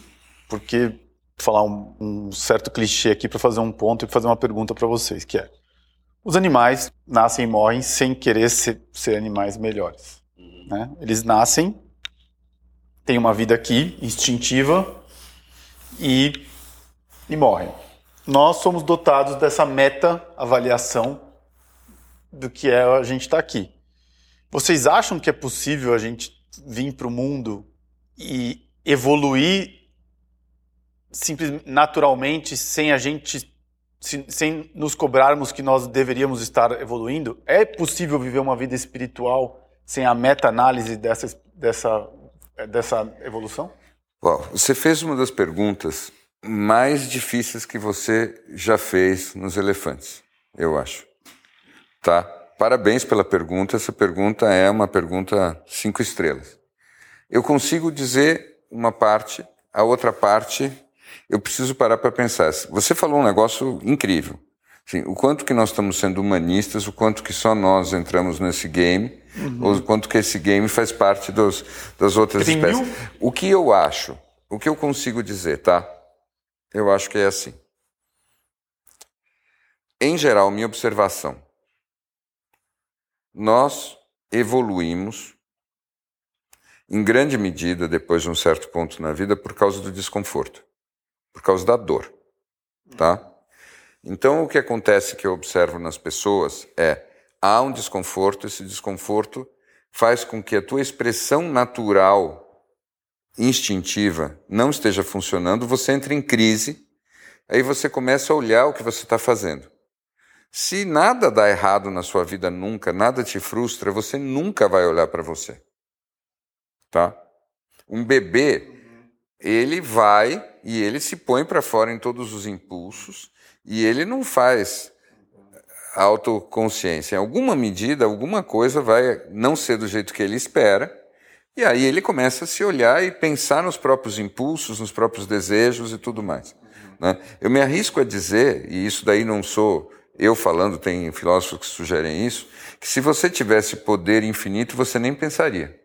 porque falar um, um certo clichê aqui para fazer um ponto e fazer uma pergunta para vocês, que é os animais nascem e morrem sem querer ser, ser animais melhores. Né? Eles nascem, têm uma vida aqui, instintiva, e, e morrem. Nós somos dotados dessa meta-avaliação do que é a gente estar tá aqui. Vocês acham que é possível a gente vir para o mundo e evoluir simplesmente naturalmente sem a gente sem nos cobrarmos que nós deveríamos estar evoluindo? É possível viver uma vida espiritual sem a meta-análise dessa, dessa, dessa evolução? Você fez uma das perguntas mais difíceis que você já fez nos elefantes, eu acho. Tá? Parabéns pela pergunta. Essa pergunta é uma pergunta cinco estrelas. Eu consigo dizer uma parte, a outra parte eu preciso parar para pensar. Você falou um negócio incrível. Assim, o quanto que nós estamos sendo humanistas, o quanto que só nós entramos nesse game, uhum. o quanto que esse game faz parte dos, das outras Tem espécies. Mil? O que eu acho, o que eu consigo dizer, tá? Eu acho que é assim. Em geral, minha observação, nós evoluímos em grande medida depois de um certo ponto na vida por causa do desconforto por causa da dor, tá? Então o que acontece que eu observo nas pessoas é há um desconforto, esse desconforto faz com que a tua expressão natural instintiva não esteja funcionando, você entra em crise, aí você começa a olhar o que você está fazendo. Se nada dá errado na sua vida nunca, nada te frustra, você nunca vai olhar para você. Tá? Um bebê, ele vai e ele se põe para fora em todos os impulsos e ele não faz autoconsciência. Em alguma medida, alguma coisa vai não ser do jeito que ele espera. E aí ele começa a se olhar e pensar nos próprios impulsos, nos próprios desejos e tudo mais. Né? Eu me arrisco a dizer, e isso daí não sou eu falando, tem filósofos que sugerem isso, que se você tivesse poder infinito, você nem pensaria.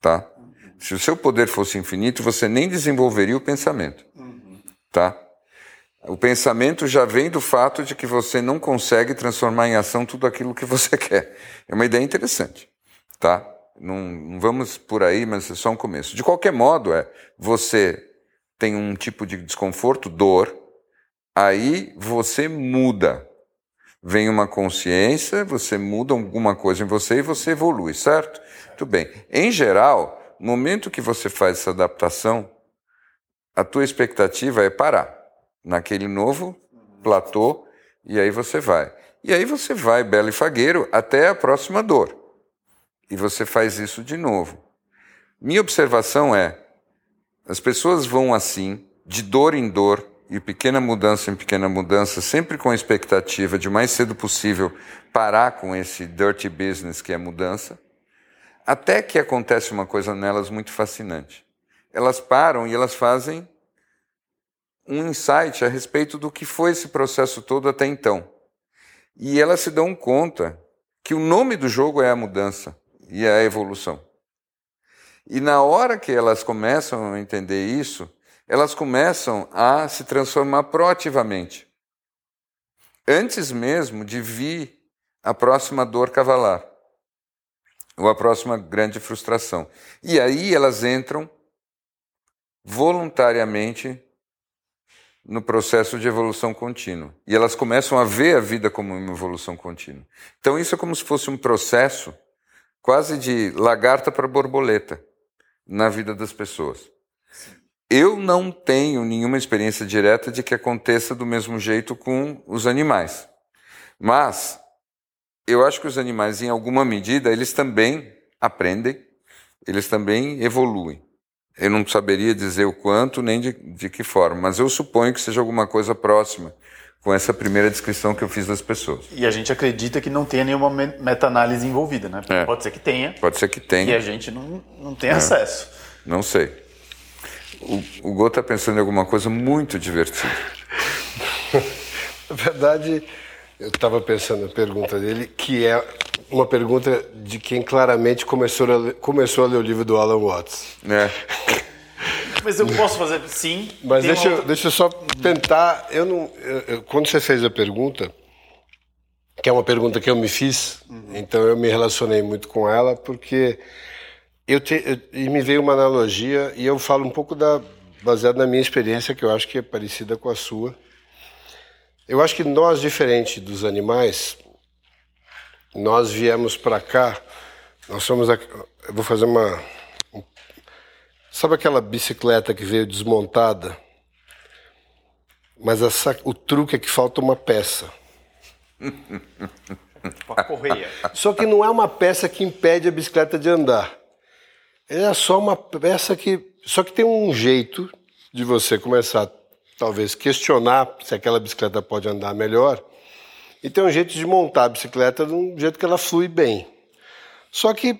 Tá? Se o seu poder fosse infinito, você nem desenvolveria o pensamento. Tá? O pensamento já vem do fato de que você não consegue transformar em ação tudo aquilo que você quer. É uma ideia interessante. Tá? Não, não vamos por aí, mas é só um começo. De qualquer modo, é você tem um tipo de desconforto, dor, aí você muda. Vem uma consciência, você muda alguma coisa em você e você evolui, certo? Muito bem. Em geral, no momento que você faz essa adaptação, a tua expectativa é parar naquele novo platô e aí você vai. E aí você vai, belo e fagueiro, até a próxima dor. E você faz isso de novo. Minha observação é: as pessoas vão assim, de dor em dor, e pequena mudança em pequena mudança, sempre com a expectativa de mais cedo possível parar com esse dirty business que é mudança. Até que acontece uma coisa nelas muito fascinante. Elas param e elas fazem um insight a respeito do que foi esse processo todo até então. E elas se dão conta que o nome do jogo é a mudança e a evolução. E na hora que elas começam a entender isso, elas começam a se transformar proativamente. Antes mesmo de vir a próxima dor cavalar ou a próxima grande frustração. E aí elas entram voluntariamente no processo de evolução contínua. E elas começam a ver a vida como uma evolução contínua. Então isso é como se fosse um processo quase de lagarta para borboleta na vida das pessoas. Eu não tenho nenhuma experiência direta de que aconteça do mesmo jeito com os animais. Mas eu acho que os animais, em alguma medida, eles também aprendem, eles também evoluem. Eu não saberia dizer o quanto nem de, de que forma, mas eu suponho que seja alguma coisa próxima com essa primeira descrição que eu fiz das pessoas. E a gente acredita que não tenha nenhuma meta-análise envolvida, né? É. Pode ser que tenha. Pode ser que tenha. E a gente não, não tem acesso. Não sei. O, o Go está pensando em alguma coisa muito divertida. Na verdade, eu estava pensando na pergunta dele, que é uma pergunta de quem claramente começou a ler, começou a ler o livro do Alan Watts. É. Mas eu posso fazer sim. Mas deixa, eu, deixa eu só tentar. Eu não, eu- eu- quando você fez a pergunta, que é uma pergunta que eu me fiz, então eu me relacionei muito com ela, porque eu, te, eu- e me veio uma analogia, e eu falo um pouco da, baseado na minha experiência, que eu acho que é parecida com a sua. Eu acho que nós, diferente dos animais, nós viemos para cá, nós somos. Eu vou fazer uma. Sabe aquela bicicleta que veio desmontada? Mas essa- o truque é que falta uma peça. uma correia. Só que não é uma peça que impede a bicicleta de andar. É só uma peça que. Só que tem um jeito de você começar, talvez, questionar se aquela bicicleta pode andar melhor. E tem um jeito de montar a bicicleta de um jeito que ela flui bem. Só que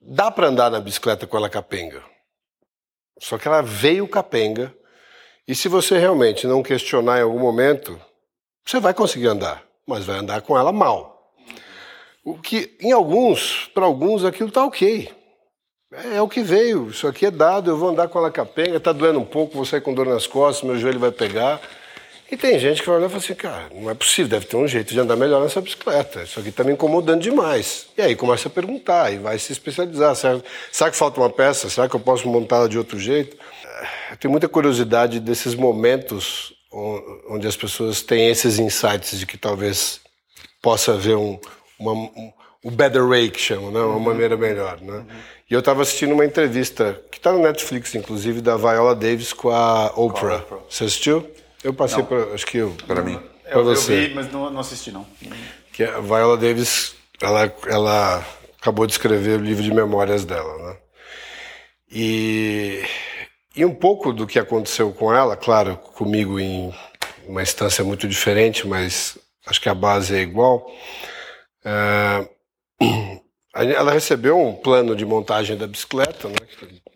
dá para andar na bicicleta com ela capenga. Só que ela veio capenga. E se você realmente não questionar em algum momento, você vai conseguir andar, mas vai andar com ela mal. O que, em alguns, para alguns, aquilo está ok. É, é o que veio, isso aqui é dado, eu vou andar com ela capenga, está doendo um pouco, vou sair com dor nas costas, meu joelho vai pegar. E tem gente que vai olhar e fala assim, cara, não é possível, deve ter um jeito de andar melhor nessa bicicleta. Isso aqui está me incomodando demais. E aí começa a perguntar, e vai se especializar. Será, será que falta uma peça? Será que eu posso montá-la de outro jeito? Eu tenho muita curiosidade desses momentos onde as pessoas têm esses insights de que talvez possa haver um, uma, um, o better way que chamam, né? uma maneira melhor. Né? E eu estava assistindo uma entrevista, que está no Netflix, inclusive, da Viola Davis com a Oprah. Você assistiu? Eu passei para, acho que eu, Para mim. para Eu, eu você. vi, mas não, não assisti, não. Que a Viola Davis, ela, ela acabou de escrever o livro de memórias dela, né? E, e um pouco do que aconteceu com ela, claro, comigo em uma instância muito diferente, mas acho que a base é igual. A- ela recebeu um plano de montagem da bicicleta, né?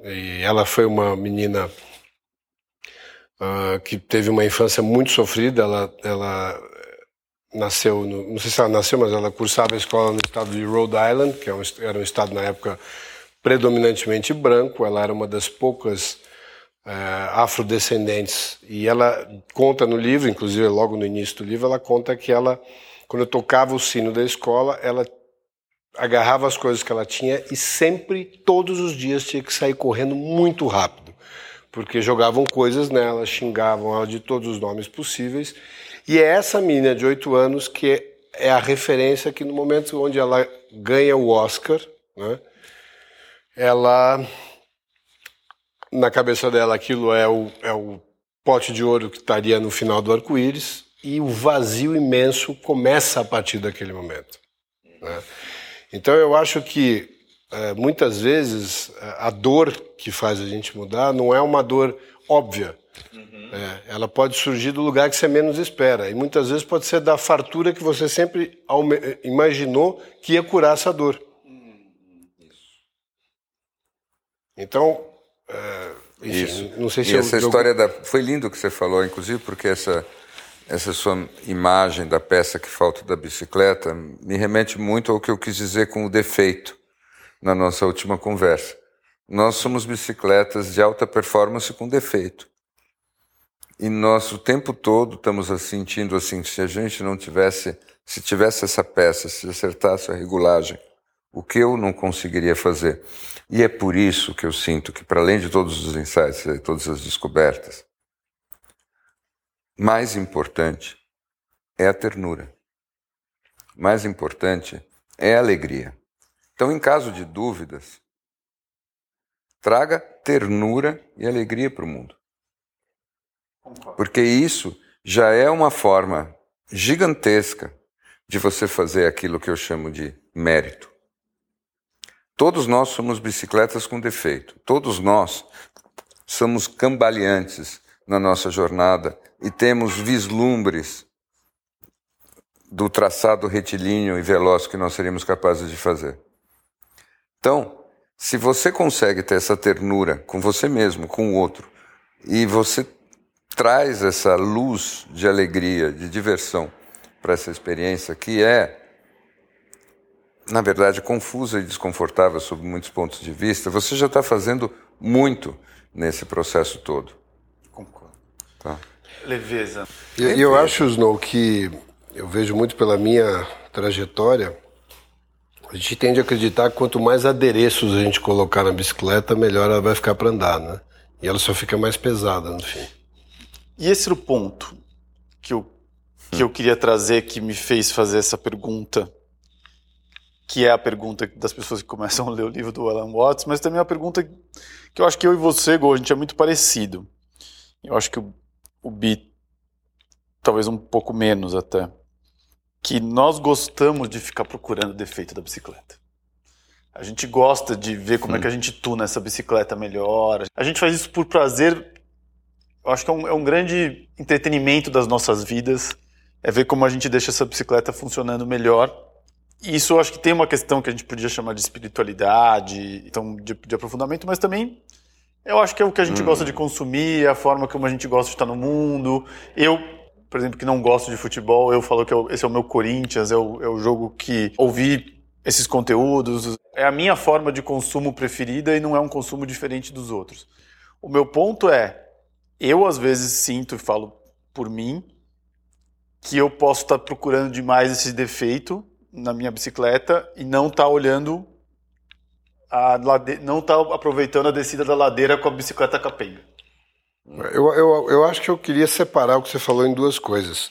E ela foi uma menina ah, que teve uma infância muito sofrida. Ela, ela nasceu, no, não sei se ela nasceu, mas ela cursava a escola no estado de Rhode Island, que é era um estado na época predominantemente branco. Ela era uma das poucas eh, afrodescendentes. E ela conta no livro, inclusive logo no início do livro, ela conta que ela, quando tocava o sino da escola, ela agarrava as coisas que ela tinha e sempre, todos os dias, tinha que sair correndo muito rápido. Porque jogavam coisas nela, xingavam ela de todos os nomes possíveis. E é essa menina de oito anos que é a referência que no momento onde ela ganha o Oscar, né, ela na cabeça dela aquilo é o, é o pote de ouro que estaria no final do arco-íris e o vazio imenso começa a partir daquele momento. né? Então eu acho que eh, muitas vezes eh, a dor que faz a gente mudar não é uma dor óbvia. É, ela pode surgir do lugar que você menos espera. E muitas vezes pode ser da fartura que você sempre alme- imaginou que ia curar essa dor. Então, é, enfim, Isso. não sei se e eu- essa eu- história da foi lindo o que você falou, inclusive porque essa essa sua imagem da peça que falta da bicicleta me remete muito ao que eu quis dizer com o defeito na nossa última conversa. Nós somos bicicletas de alta performance com defeito. E nós o tempo todo estamos assim, sentindo assim, se a gente não tivesse, se tivesse essa peça, se acertasse a regulagem, o que eu não conseguiria fazer. E é por isso que eu sinto que, para além de todos os insights e todas as descobertas, mais importante é a ternura. Mais importante é a alegria. Então, em caso de dúvidas, traga ternura e alegria para o mundo. Porque isso já é uma forma gigantesca de você fazer aquilo que eu chamo de mérito. Todos nós somos bicicletas com defeito. Todos nós somos cambaleantes na nossa jornada e temos vislumbres do traçado retilíneo e veloz que nós seríamos capazes de fazer. Então, se você consegue ter essa ternura com você mesmo, com o outro, e você traz essa luz de alegria, de diversão para essa experiência que é na verdade, confusa e desconfortável sob muitos pontos de vista, você já está fazendo muito nesse processo todo. Concordo. Tá? Leveza. E eu, eu acho, Snow, que eu vejo muito pela minha trajetória, a gente tende a acreditar que quanto mais adereços a gente colocar na bicicleta, melhor ela vai ficar para andar, né? E ela só fica mais pesada no fim. E esse era o ponto que eu, que eu queria trazer, que me fez fazer essa pergunta que é a pergunta das pessoas que começam a ler o livro do Alan Watts, mas também é uma pergunta que eu acho que eu e você, Gol, a gente é muito parecido. Eu acho que o, o Bi, talvez um pouco menos até, que nós gostamos de ficar procurando o defeito da bicicleta. A gente gosta de ver como é que a gente tuna essa bicicleta melhor. A gente faz isso por prazer. Eu acho que é um, é um grande entretenimento das nossas vidas. É ver como a gente deixa essa bicicleta funcionando melhor isso eu acho que tem uma questão que a gente podia chamar de espiritualidade, então de, de aprofundamento, mas também eu acho que é o que a gente hum. gosta de consumir, a forma como a gente gosta de estar no mundo. Eu, por exemplo, que não gosto de futebol, eu falo que eu, esse é o meu Corinthians, é o, é o jogo que ouvi esses conteúdos. É a minha forma de consumo preferida e não é um consumo diferente dos outros. O meu ponto é, eu às vezes sinto e falo por mim que eu posso estar procurando demais esse defeito na minha bicicleta e não tá olhando a lade... não tá aproveitando a descida da ladeira com a bicicleta capenga. Eu, eu, eu acho que eu queria separar o que você falou em duas coisas.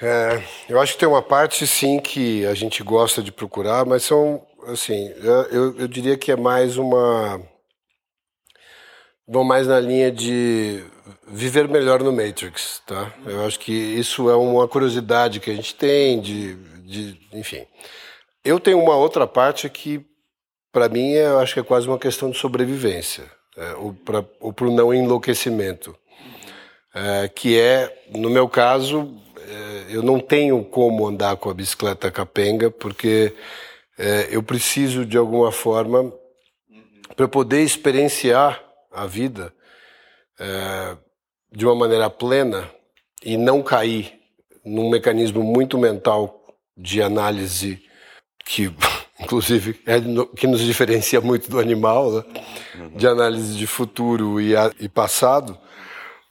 É, eu acho que tem uma parte, sim, que a gente gosta de procurar, mas são, assim, eu, eu diria que é mais uma. Vão mais na linha de viver melhor no Matrix, tá? Eu acho que isso é uma curiosidade que a gente tem de de, enfim. Eu tenho uma outra parte que, para mim, é, eu acho que é quase uma questão de sobrevivência, é, ou para o não enlouquecimento, é, que é, no meu caso, é, eu não tenho como andar com a bicicleta capenga, porque é, eu preciso, de alguma forma, para poder experienciar a vida é, de uma maneira plena e não cair num mecanismo muito mental de análise que, inclusive, é no, que nos diferencia muito do animal, né? de análise de futuro e, a, e passado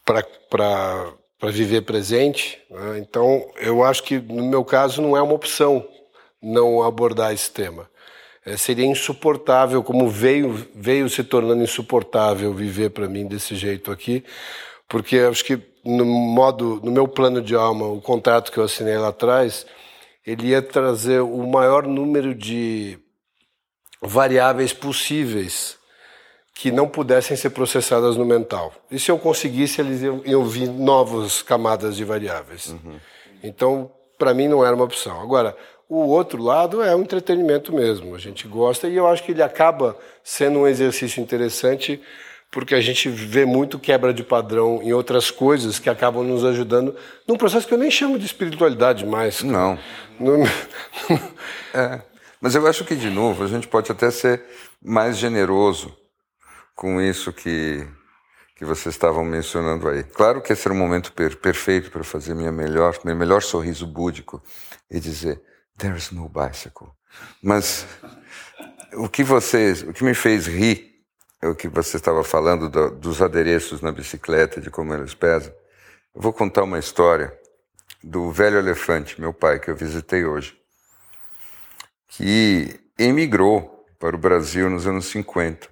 para viver presente. Né? Então, eu acho que, no meu caso, não é uma opção não abordar esse tema. É, seria insuportável, como veio, veio se tornando insuportável viver para mim desse jeito aqui, porque acho que no modo, no meu plano de alma, o contrato que eu assinei lá atrás, ele ia trazer o maior número de variáveis possíveis que não pudessem ser processadas no mental. E se eu conseguisse, eles iam, iam vir novas camadas de variáveis. Uhum. Então, para mim, não era uma opção. Agora, o outro lado é o entretenimento mesmo. A gente gosta e eu acho que ele acaba sendo um exercício interessante porque a gente vê muito quebra de padrão em outras coisas que acabam nos ajudando num processo que eu nem chamo de espiritualidade mais. Não. é, mas eu acho que, de novo, a gente pode até ser mais generoso com isso que, que vocês estavam mencionando aí. Claro que esse era o momento per perfeito para fazer minha melhor, meu melhor sorriso búdico e dizer: There's no bicycle. Mas o que vocês, o que me fez rir o que você estava falando do, dos adereços na bicicleta, de como eles pesam. Eu vou contar uma história do velho elefante, meu pai, que eu visitei hoje, que emigrou para o Brasil nos anos 50.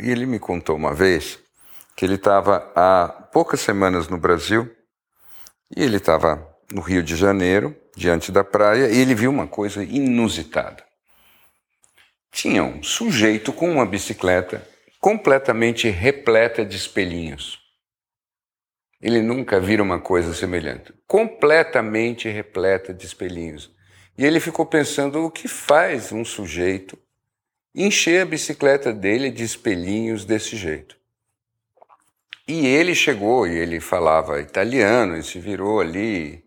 E ele me contou uma vez que ele estava há poucas semanas no Brasil e ele estava no Rio de Janeiro, diante da praia, e ele viu uma coisa inusitada. Tinha um sujeito com uma bicicleta completamente repleta de espelhinhos. ele nunca vira uma coisa semelhante, completamente repleta de espelhinhos. E ele ficou pensando o que faz um sujeito encher a bicicleta dele de espelhinhos desse jeito. E ele chegou e ele falava italiano e se virou ali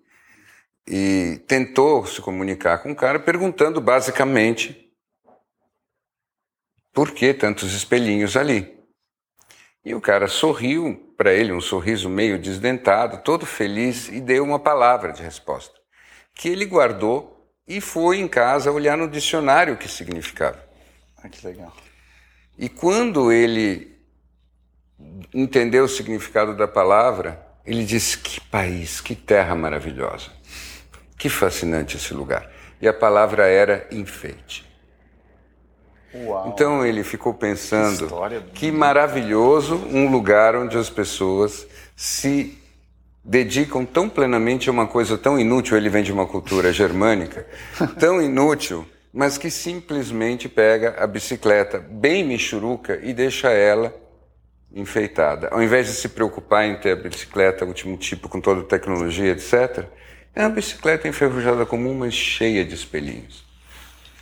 e tentou se comunicar com o cara perguntando basicamente por que tantos espelhinhos ali. E o cara sorriu para ele, um sorriso meio desdentado, todo feliz, e deu uma palavra de resposta, que ele guardou e foi em casa olhar no dicionário o que significava. Ah, que legal. E quando ele entendeu o significado da palavra, ele disse: Que país, que terra maravilhosa, que fascinante esse lugar. E a palavra era enfeite. Uau. Então ele ficou pensando Que que maravilhoso um lugar onde as pessoas se dedicam tão plenamente a uma coisa tão inútil. Ele vem de uma cultura germânica, tão inútil, mas que simplesmente pega a bicicleta bem michuruca e deixa ela enfeitada. Ao invés de se preocupar em ter a bicicleta último tipo com toda a tecnologia, etc., é uma bicicleta enferrujada comum, mas cheia de espelhinhos.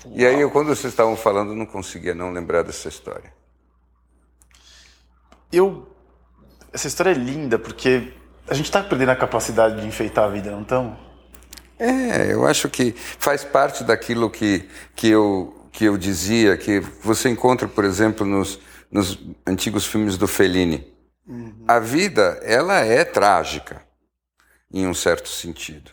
E aí, eu, quando vocês estavam falando, não conseguia não lembrar dessa história. Eu. Essa história é linda porque a gente está perdendo a capacidade de enfeitar a vida, não estamos? É, eu acho que faz parte daquilo que, que, eu, que eu dizia, que você encontra, por exemplo, nos, nos antigos filmes do Fellini. A vida, ela é trágica, em um certo sentido.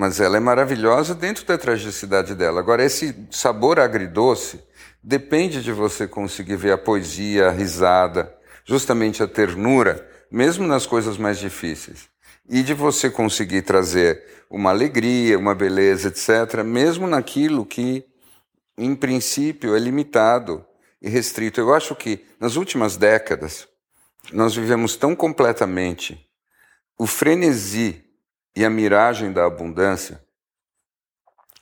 Mas ela é maravilhosa dentro da tragicidade dela. Agora, esse sabor agridoce depende de você conseguir ver a poesia, a risada, justamente a ternura, mesmo nas coisas mais difíceis. E de você conseguir trazer uma alegria, uma beleza, etc., mesmo naquilo que, em princípio, é limitado e restrito. Eu acho que nas últimas décadas nós vivemos tão completamente o frenesi e a miragem da abundância,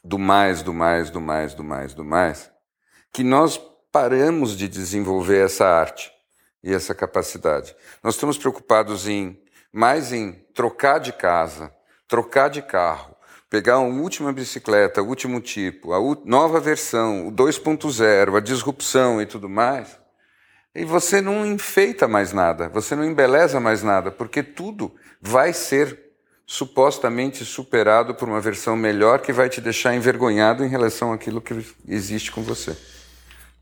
do mais, do mais, do mais, do mais, do mais, que nós paramos de desenvolver essa arte e essa capacidade. Nós estamos preocupados em mais em trocar de casa, trocar de carro, pegar a última bicicleta, o último tipo, a nova versão, o 2.0, a disrupção e tudo mais. E você não enfeita mais nada, você não embeleza mais nada, porque tudo vai ser supostamente superado por uma versão melhor que vai te deixar envergonhado em relação àquilo que existe com você.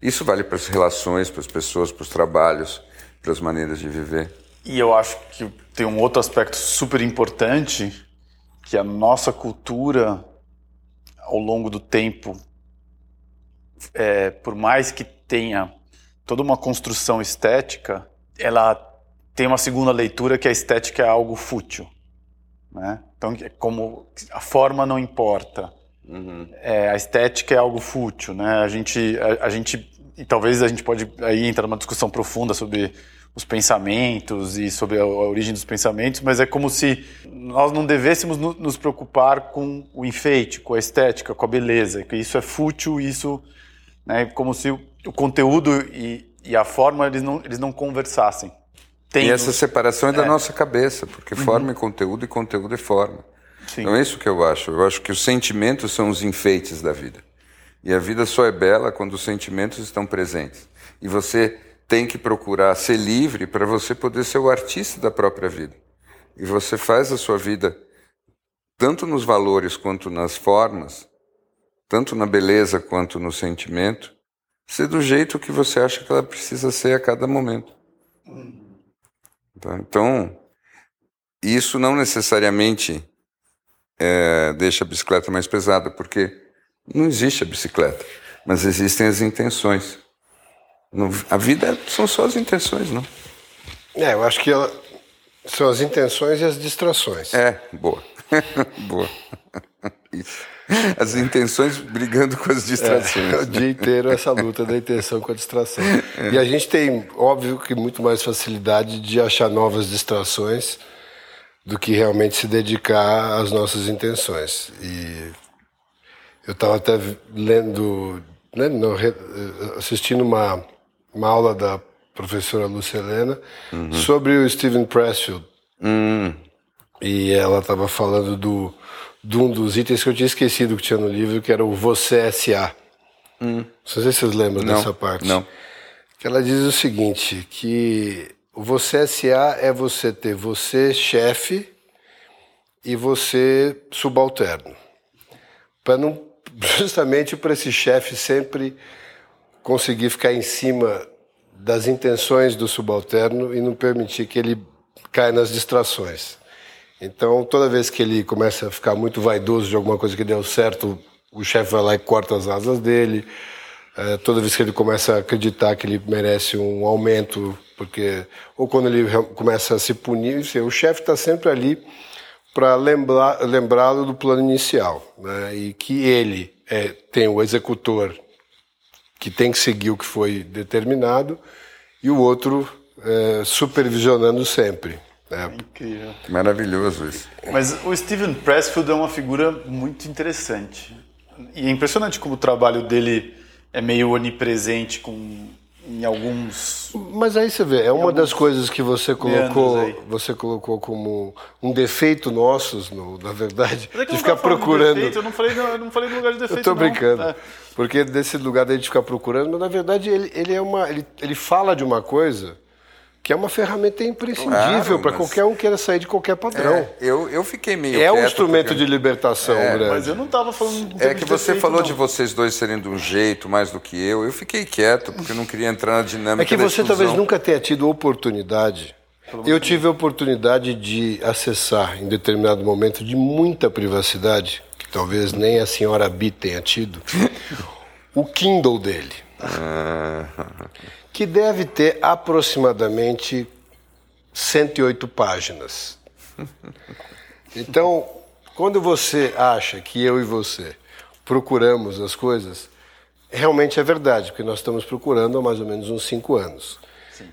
Isso vale para as relações, para as pessoas, para os trabalhos, para as maneiras de viver. E eu acho que tem um outro aspecto super importante, que a nossa cultura, ao longo do tempo, é, por mais que tenha toda uma construção estética, ela tem uma segunda leitura que a estética é algo fútil. Né? Então, é como a forma não importa, uhum. é, a estética é algo fútil. Né? A, gente, a, a gente, e talvez a gente pode aí entrar numa discussão profunda sobre os pensamentos e sobre a, a, origem dos pensamentos, mas é como se nós não devêssemos no, nos preocupar com o enfeite, com a estética, com a beleza, que isso é fútil, isso, né, como se o, o conteúdo e, e, a forma eles não, eles não conversassem. Tem e essa separação é da é. nossa cabeça, porque uhum. forma é conteúdo e conteúdo é forma. Sim. Então é isso que eu acho. Eu acho que os sentimentos são os enfeites da vida. E a vida só é bela quando os sentimentos estão presentes. E você tem que procurar ser livre para você poder ser o artista da própria vida. E você faz a sua vida, tanto nos valores quanto nas formas, tanto na beleza quanto no sentimento, ser do jeito que você acha que ela precisa ser a cada momento. Tá? Então, isso não necessariamente é, deixa a bicicleta mais pesada, porque não existe a bicicleta, mas existem as intenções. A vida são só as intenções, não? É, eu acho que ela, são as intenções e as distrações. É, boa. boa. Isso. As intenções brigando com as distrações. É, o dia inteiro essa luta da intenção com a distração. É. E a gente tem, óbvio, que muito mais facilidade de achar novas distrações do que realmente se dedicar às nossas intenções. E eu estava até lendo, né, assistindo uma uma aula da professora Lúcia Helena uhum. sobre o Steven Pressfield. Uhum. e ela estava falando do, de um dos itens que eu tinha esquecido que tinha no livro, que era o Você S.A. Hum. Não sei se vocês lembram não, dessa parte. Não. Que ela diz o seguinte, que o Você S.A. é você ter você chefe e você subalterno. Para não justamente para esse chefe sempre conseguir ficar em cima das intenções do subalterno e não permitir que ele caia nas distrações. Então, toda vez que ele começa a ficar muito vaidoso de alguma coisa que deu certo, o chefe vai lá e corta as asas dele. É, toda vez que ele começa a acreditar que ele merece um aumento, porque ou quando ele começa a se punir, o chefe está sempre ali para lembrá-lo do plano inicial, né? e que ele é, tem o executor que tem que seguir o que foi determinado e o outro é, supervisionando sempre. É. Incrível. Maravilhoso isso. Mas o Steven Pressfield é uma figura muito interessante. E é impressionante como o trabalho dele é meio onipresente com em alguns. Mas aí você vê, é uma das coisas que você colocou, você colocou como um defeito nossos, no, na verdade, é de ficar procurando. De eu não falei, não, eu não falei no lugar de defeito. Eu tô brincando. É. Porque desse lugar da gente ficar procurando, mas na verdade ele, ele é uma, ele, ele fala de uma coisa que é uma ferramenta imprescindível claro, para qualquer um queira sair de qualquer padrão. É, eu, eu fiquei meio. É um instrumento porque... de libertação é, grande. Mas eu não estava falando. É que você defeito, falou não. de vocês dois serem de um jeito mais do que eu. Eu fiquei quieto porque eu não queria entrar na dinâmica. É que você talvez nunca tenha tido oportunidade. Eu tive a oportunidade de acessar em determinado momento de muita privacidade, que talvez nem a senhora B tenha tido, o Kindle dele. Que deve ter aproximadamente 108 páginas. Então, quando você acha que eu e você procuramos as coisas, realmente é verdade, porque nós estamos procurando há mais ou menos uns cinco anos. Sim.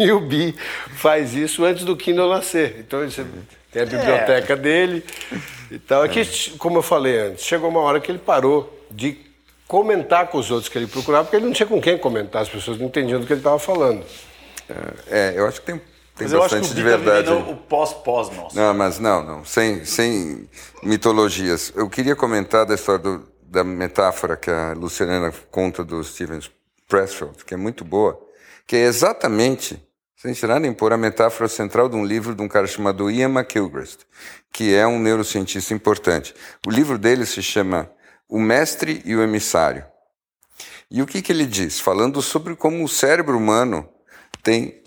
E o Bi faz isso antes do Kindle nascer. Então, você tem a biblioteca é. dele e tal. Aqui, é como eu falei antes, chegou uma hora que ele parou de comentar com os outros que ele procurava, porque ele não tinha com quem comentar, as pessoas não entendiam do que ele estava falando. É, é, eu acho que tem, tem mas bastante de verdade. o pós-pós nosso. Não, mas não, não, sem, sem mitologias. Eu queria comentar da história do, da metáfora que a Luciana conta do Steven Pressfield, que é muito boa, que é exatamente, sem tirar nem pôr, a metáfora central de um livro de um cara chamado Ian McIlgrist, que é um neurocientista importante. O livro dele se chama o mestre e o emissário. E o que, que ele diz? Falando sobre como o cérebro humano tem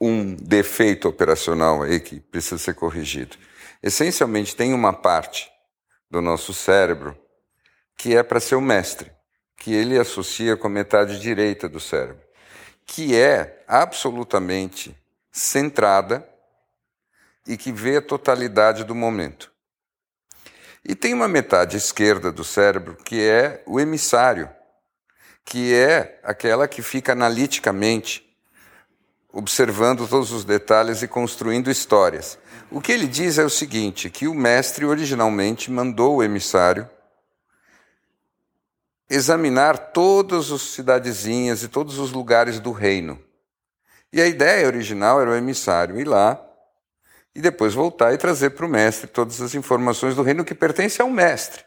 um defeito operacional aí que precisa ser corrigido. Essencialmente, tem uma parte do nosso cérebro que é para ser o mestre, que ele associa com a metade direita do cérebro, que é absolutamente centrada e que vê a totalidade do momento. E tem uma metade esquerda do cérebro que é o emissário, que é aquela que fica analiticamente observando todos os detalhes e construindo histórias. O que ele diz é o seguinte, que o mestre originalmente mandou o emissário examinar todas as cidadezinhas e todos os lugares do reino. E a ideia original era o emissário ir lá e depois voltar e trazer para o mestre todas as informações do reino que pertence ao mestre.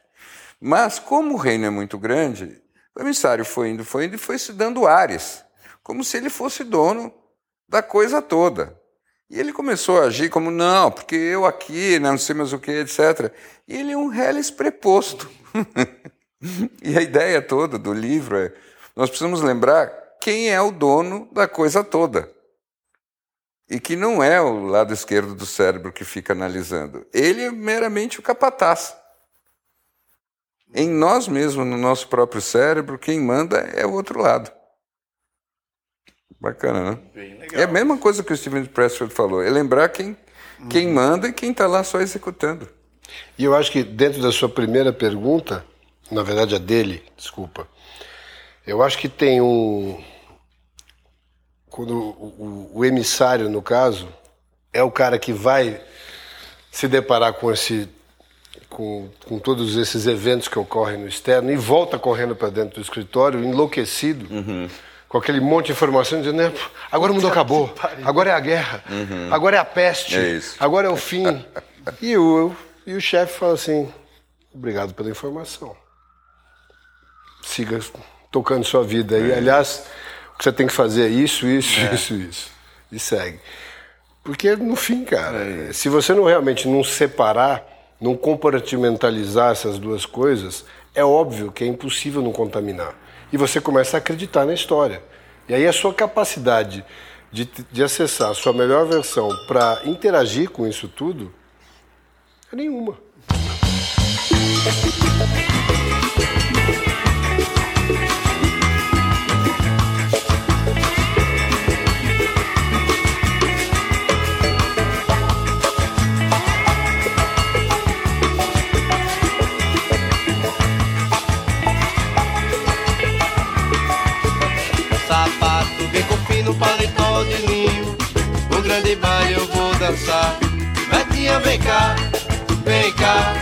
Mas, como o reino é muito grande, o emissário foi indo, foi indo e foi se dando ares, como se ele fosse dono da coisa toda. E ele começou a agir como, não, porque eu aqui, né, não sei mais o que, etc. E ele é um reles preposto. e a ideia toda do livro é: nós precisamos lembrar quem é o dono da coisa toda e que não é o lado esquerdo do cérebro que fica analisando. Ele é meramente o capataz. Em nós mesmos, no nosso próprio cérebro, quem manda é o outro lado. Bacana, né? É a mesma coisa que o Steven Pressfield falou. É lembrar quem, quem uhum. manda e quem está lá só executando. E eu acho que dentro da sua primeira pergunta, na verdade a dele, desculpa, eu acho que tem um, quando o, o, o, emissário, no caso, é o cara que vai se deparar com esse com, com todos esses eventos que ocorrem no externo e volta correndo para dentro do escritório enlouquecido, uhum. com aquele monte de informação, dizendo, né, agora o mundo acabou, agora é a guerra, agora é a peste, É agora é o fim. e o, e o chefe fala assim, obrigado pela informação. Siga tocando sua vida. E, aliás, o que você tem que fazer é isso, isso, isso, isso. E segue. Porque, no fim, cara, se você não realmente não separar, não compartimentalizar essas duas coisas, é óbvio que é impossível não contaminar. E você começa a acreditar na história. E aí a sua capacidade de, de acessar a sua melhor versão para interagir com isso tudo é nenhuma. Grande baile eu vou dançar Betinha, vem cá, vem cá,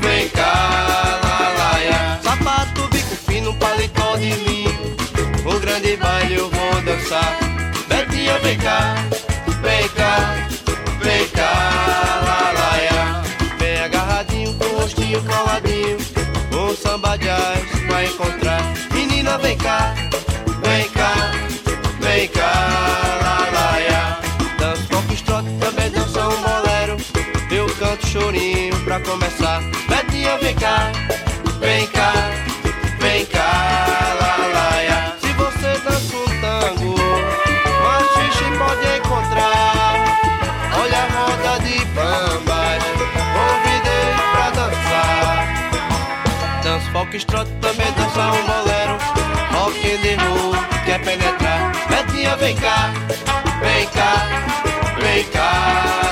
vem cá, ya. Sapato, bico fino, paletó de linho Um grande baile eu vou dançar Betinha, vem cá, vem cá, vem cá, ya. Bem agarradinho, com o rostinho coladinho cá, vem cá, vem cá, ya. Se você dança um tango Machixe pode encontrar. Olha a roda de bambas Convidei pra dançar. Dança foxtrot, também dança um bolero. Rock and roll, quer penetrar? Betinha, vem cá, vem cá, vem cá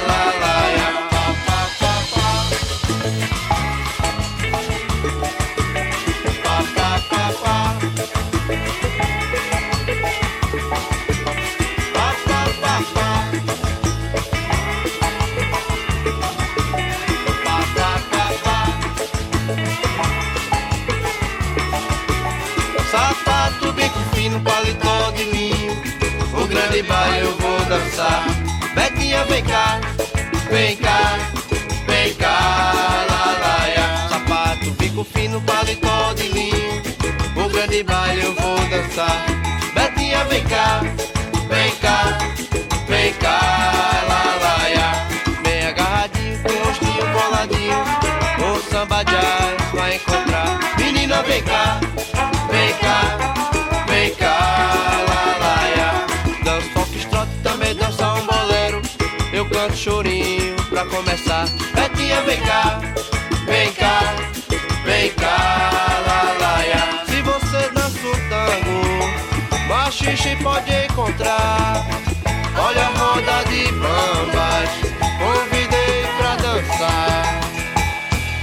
fino, paletó de linho O grande baile eu vou dançar. Betinha, vem cá, vem cá, vem cá, ya. Sapato, bico fino, paletó de linho O grande baile eu vou dançar. Betinha, vem cá, vem cá, vem cá, ya. Bem agarradinho, com rostinho coladinho. O samba jazz vai encontrar. Menina, vem cá, Machixe pode encontrar. Olha a roda de bambas Convidei pra dançar.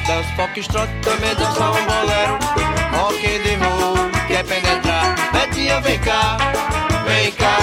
Dança foxtrot, também dança um bolero. Rock and roll, quer penetrar. Betinha, vem cá, vem cá,